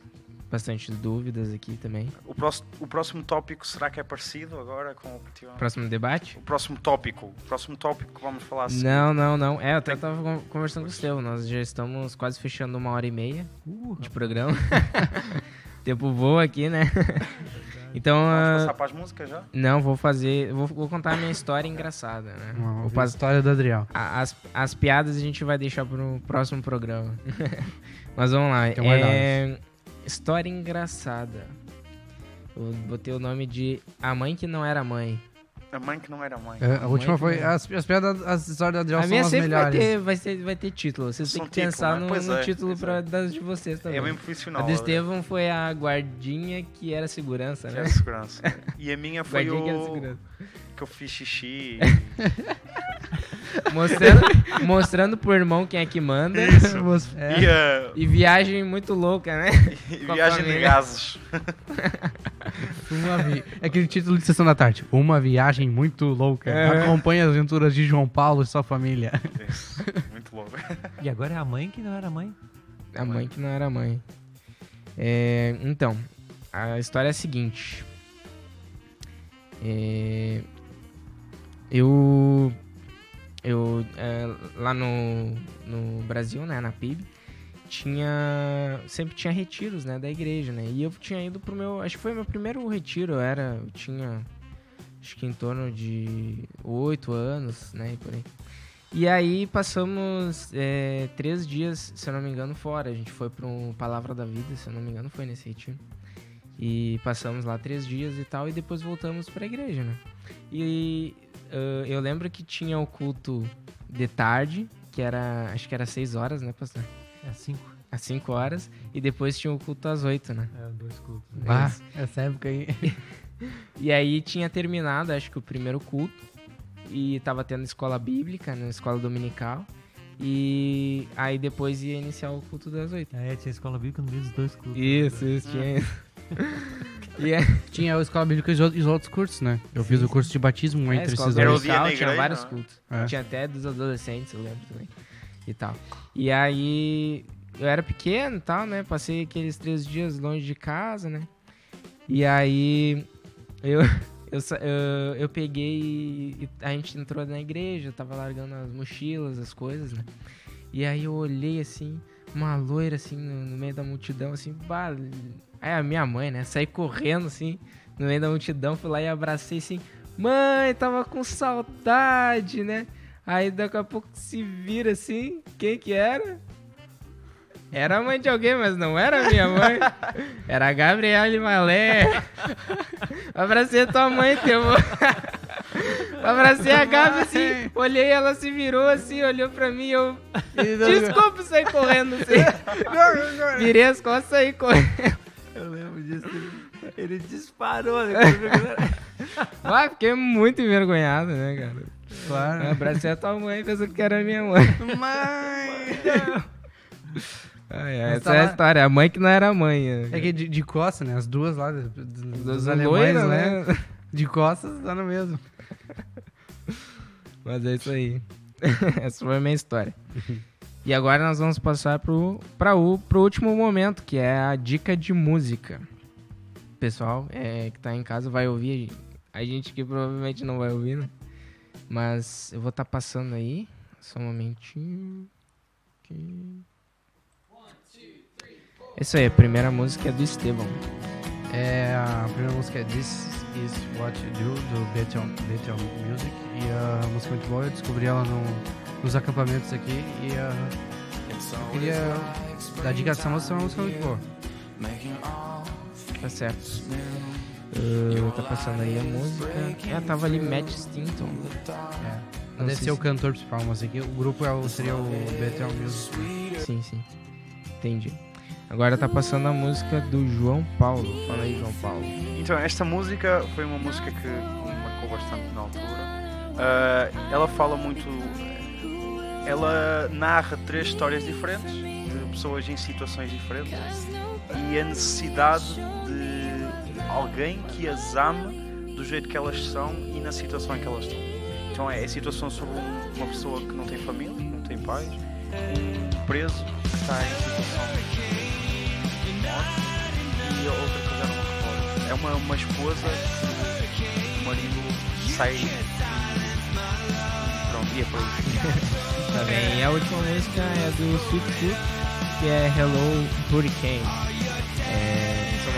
bastante dúvidas aqui também. O, próximo, o próximo tópico será que é parecido agora com o que tivemos? Próximo debate? O próximo tópico. O próximo tópico que vamos falar assim. Não, não, não. É, eu até tava con- conversando com o Estevão. Nós já estamos quase fechando uma hora e meia de programa. [laughs] Tempo voa aqui, né? [laughs] então, Vamos ah, passar para as músicas já? não, vou fazer. Vou, vou contar a minha história engraçada, né? Uma, Vou a pas- história do Adriel. a- as, as piadas a gente vai deixar pro próximo programa. [laughs] Mas vamos lá. Então, é, história engraçada. Eu botei o nome de A Mãe Que Não Era Mãe. A mãe que não era mãe. É, a última Mãe foi. que- As, as piadas, as histórias do Adriel a são minha as sempre vai melhores. ter, vai, ter, vai ter título. Vocês têm que título, pensar né? no, no é, título pois pra, é. das de vocês também. É bem a profissional. do olha. Estevão foi a guardinha que era segurança, Que né? é segurança. E a minha foi Guardinha que era o segurança. que eu fiz xixi. [laughs] Mostrando, mostrando pro irmão quem é que manda. Isso. É. E a E viagem muito louca, né? [laughs] e a viagem de gases. [laughs] Uma vi... É aquele título de sessão da tarde. Uma viagem muito louca. É. Acompanhe as aventuras de João Paulo e sua família. Isso. Muito louco. E agora é a mãe que não era mãe. A mãe que não era mãe. É, então, a história é a seguinte. É, eu. Eu. é, lá no, no Brasil, né, na PIB, tinha. Sempre tinha retiros, né, da igreja, né? E eu tinha ido pro meu. Acho que foi meu primeiro retiro. Eu era. Eu tinha. Acho que em torno de oito anos, né? E por aí. E aí passamos é, três dias, se eu não me engano, fora. A gente foi para um Palavra da Vida, se eu não me engano, foi nesse retiro. E passamos lá três dias e tal, e depois voltamos para a igreja, né? E uh, eu lembro que tinha o culto de tarde, que era, acho que era seis horas, né, pastor? É cinco. Às cinco horas, e depois tinha o culto às oito, né? É, dois cultos. Bah, Isso. essa época aí. [laughs] E aí tinha terminado, acho que o primeiro culto. E tava tendo escola bíblica, né? Escola dominical. E aí depois ia iniciar o culto das oito. É, tinha escola bíblica no meio dos dois cultos. Isso, isso, tinha isso. [laughs] e é, Tinha a escola bíblica e os outros- os outros cursos, né? Eu fiz o curso de batismo é, entre escola esses dois. tinha igreja, vários né? cultos. É. Tinha até dos adolescentes, eu lembro também. E tal. E aí eu era pequeno e tal, né? Passei aqueles três dias longe de casa, né? E aí eu, [laughs] eu, eu, eu peguei e a gente entrou na igreja, tava largando as mochilas, as coisas, né? E aí eu olhei assim, uma loira assim no, no meio da multidão, assim, bah, a minha mãe, né? Saí correndo assim, no meio da multidão, fui lá e abracei assim, mãe, tava com saudade, né? Aí daqui a pouco se vira assim, quem que era? Era a mãe de alguém, mas não era a minha mãe. [laughs] Era a Gabriele Malé. Abracei tua mãe, teu. [laughs] Abracei a Gabi assim, olhei, ela se virou assim, olhou pra mim, eu. Desculpa, saí correndo [laughs] assim. Virei as costas e saí correndo. Eu lembro disso. Ele, disparou. Né? [laughs] Fiquei muito envergonhado, né, cara? Claro. Eu abracei a tua mãe pensando que era a minha mãe. Mãe! Ai, ai, essa é a lá- história. A mãe que não era mãe. né? É que de, de costas, né? As duas lá, dos, Dos alemães, loira, né? De costas, tá no mesmo. [laughs] Mas é isso aí. [laughs] Essa foi a minha história. E agora nós vamos passar pro, pra o, pro último momento, que é a dica de música. Pessoal é, que tá em casa vai ouvir. A gente que provavelmente não vai ouvir, né? Mas eu vou estar passando aí. Só um momentinho. Aqui. Isso aí, a primeira música é do Estevão. É, a primeira música é This Is What You Do, do Bethel, Bethel Music. E a música é muito boa, eu descobri ela no, nos acampamentos aqui. E a, eu queria dar dica dessa música, é uma música muito boa. Tá certo. Uh, tá passando aí a música. É, tava ali Matt Stinton. É. Deve ser o se- cantor principal, mas aqui o grupo é o, seria o Bethel Music. Sim, sim. Entendi. Agora tá passando a música do João Paulo. Fala aí, João Paulo. Então, esta música foi uma música que me marcou bastante na altura. Ah, ela fala muito. Ela narra três histórias diferentes, de pessoas em situações diferentes, e a necessidade de alguém que as ame do jeito que elas são e na situação em que elas estão. Então, é a situação sobre um- uma pessoa que não tem família, não tem pais, um preso que está em situação de morte e a outra que já não. É uma, uma esposa que o marido sai pronto, e é por aí. Tá bem. E a última música é do Sweet Tooth, que é Hello Hurricane.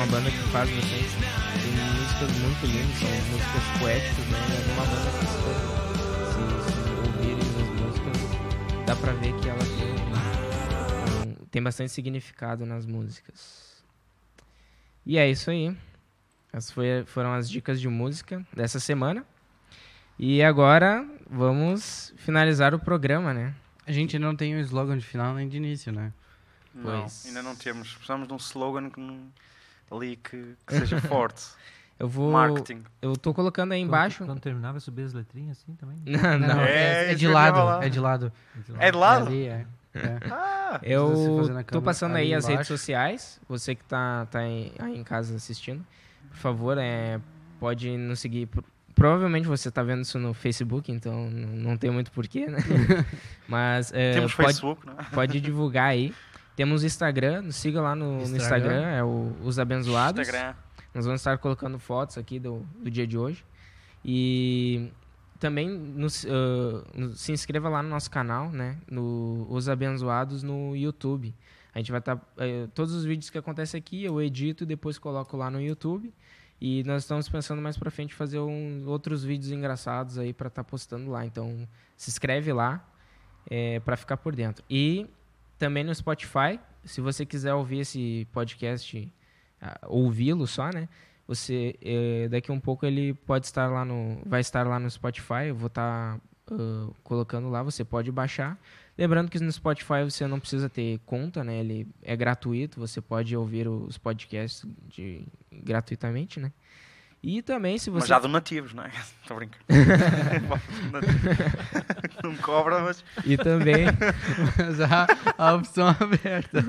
Uma banda que faz bastante. Tem músicas muito lindas, são músicas poéticas, né? É uma banda que se, se, se ouvirem as músicas, dá pra ver que ela tem, um- tem bastante significado nas músicas. E é isso aí. Essas foi- foram as dicas de música dessa semana. E agora vamos finalizar o programa, né? A gente ainda não tem um slogan de final nem de início, né? Não, Pois. ainda não temos. Precisamos de um slogan que não- ali que, que seja [laughs] forte. Eu vou. Marketing. Eu tô colocando aí embaixo. Quando, quando terminar, vai subir as letrinhas assim também? [laughs] Não, não. É, é, é isso de lado, é de lado. É de lado? É ali, é. [laughs] é. Ah, Eu fazendo a tô passando aí as redes sociais. Você que tá, tá aí, aí em casa assistindo, por favor, é, pode nos seguir. Pro- Provavelmente você tá vendo isso no Facebook, então não tem muito porquê, né? Mas é, temos pode, Facebook, não é? pode divulgar aí. Temos Instagram, nos siga lá no no Instagram, Instagram. é o Os Abençoados. Instagram. Nós vamos estar colocando fotos aqui do, do dia de hoje. E também nos, no- se inscreva lá no nosso canal, né? No Os Abençoados no YouTube. A gente vai estar. todos os vídeos que acontecem aqui eu edito e depois coloco lá no YouTube. E nós estamos pensando mais pra frente fazer um- outros vídeos engraçados aí pra estar postando lá. Então se inscreve lá é, para ficar por dentro. E também no Spotify, se você quiser ouvir esse podcast, ah, ouvi-lo só, né? Você eh, daqui a um pouco ele pode estar lá no, vai estar lá no Spotify. Eu vou estar ah, colocando lá. Você pode baixar. Lembrando que no Spotify você não precisa ter conta, né? Ele é gratuito. Você pode ouvir os podcasts de, gratuitamente, né? E também se você Mas já donativos, não é? [laughs] Estou brincando. [laughs] não cobra, mas. e também [laughs] Mas a, a opção aberta.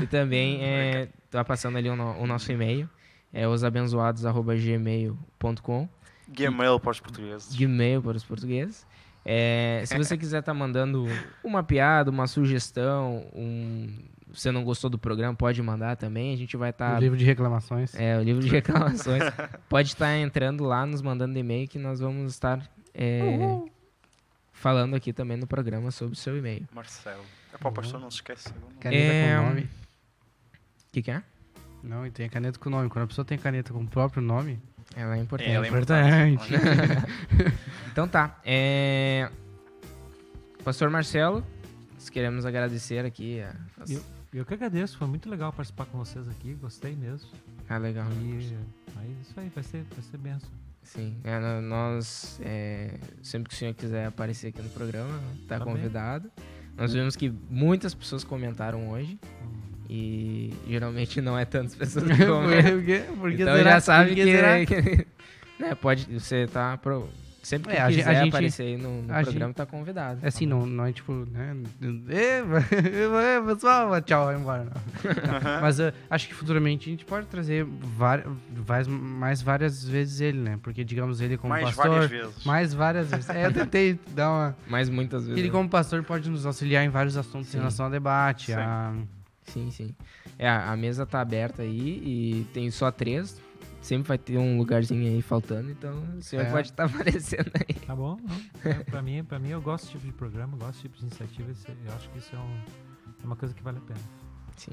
E também é, tá passando ali o, no- o nosso e-mail, é osabenzoados.gmail.com, Gmail para os portugueses. Gmail para os portugueses. É, se você quiser estar mandando uma piada, uma sugestão, um, você não gostou do programa, pode mandar também. A gente vai estar. O livro de reclamações. É, o livro de [laughs] reclamações. [laughs] pode estar entrando lá, nos mandando e-mail, que nós vamos estar é, falando aqui também no programa sobre o seu e-mail. Marcelo. É para o pastor não se esquece. Caneta É, com nome. O que, que é? Não, e tem a caneta com nome. Quando a pessoa tem caneta com o próprio nome, Ela é importante. Ela é importante. [laughs] Então tá. É... Pastor Marcelo, nós queremos agradecer aqui. A... as- Eu- Eu que agradeço, foi muito legal participar com vocês aqui, gostei mesmo. Ah, legal. E aí, isso aí, vai ser, vai ser benção. Sim. É, nós, é, sempre que o senhor quiser aparecer aqui no programa, tá Tá bem. convidado. Nós vimos que muitas pessoas comentaram hoje. Hum. E geralmente não é tantas pessoas [laughs] que comentam. Por quê? Por que então já sabe que, será? que- [laughs] né, pode, você tá pro, sempre que É, a gente- quiser a gente- aparecer aí no, no a programa tá convidado. É assim, não, não é tipo, né? Ê, [laughs] pessoal, tchau, vai embora. Não. Mas eh, acho que futuramente a gente pode trazer vais- mais várias vezes ele, né? Porque, digamos, ele como Mais pastor. várias vezes. Mais várias vezes. É, eu tentei dar uma. [laughs] Mas muitas vezes. Ele, como pastor, pode nos auxiliar em vários assuntos Sim. em relação ao debate. Sim. A... Sim, sim. É, a a mesa tá aberta aí e tem só três. Sempre vai ter um lugarzinho aí faltando, então o senhor É. pode estar [laughs] aparecendo aí. Tá bom? Não, é, pra, mim, pra mim, eu gosto desse tipo de programa, gosto desse tipo de iniciativa. Eu acho que isso é, um- é uma coisa que vale a pena. Sim.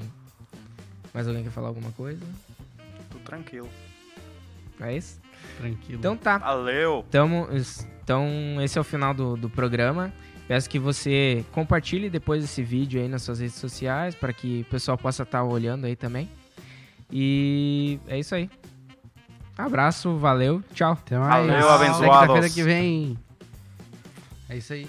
Mais alguém quer falar alguma coisa? Tudo tranquilo. É isso? Tranquilo. Então tá. Valeu. Tamo, então, esse é o final do, do programa. Peço que você compartilhe depois esse vídeo aí nas suas redes sociais para que o pessoal possa estar olhando aí também. E é isso aí. Abraço, valeu, tchau. Até mais. Valeu, Até abençoados. Quinta-feira que vem. É isso aí.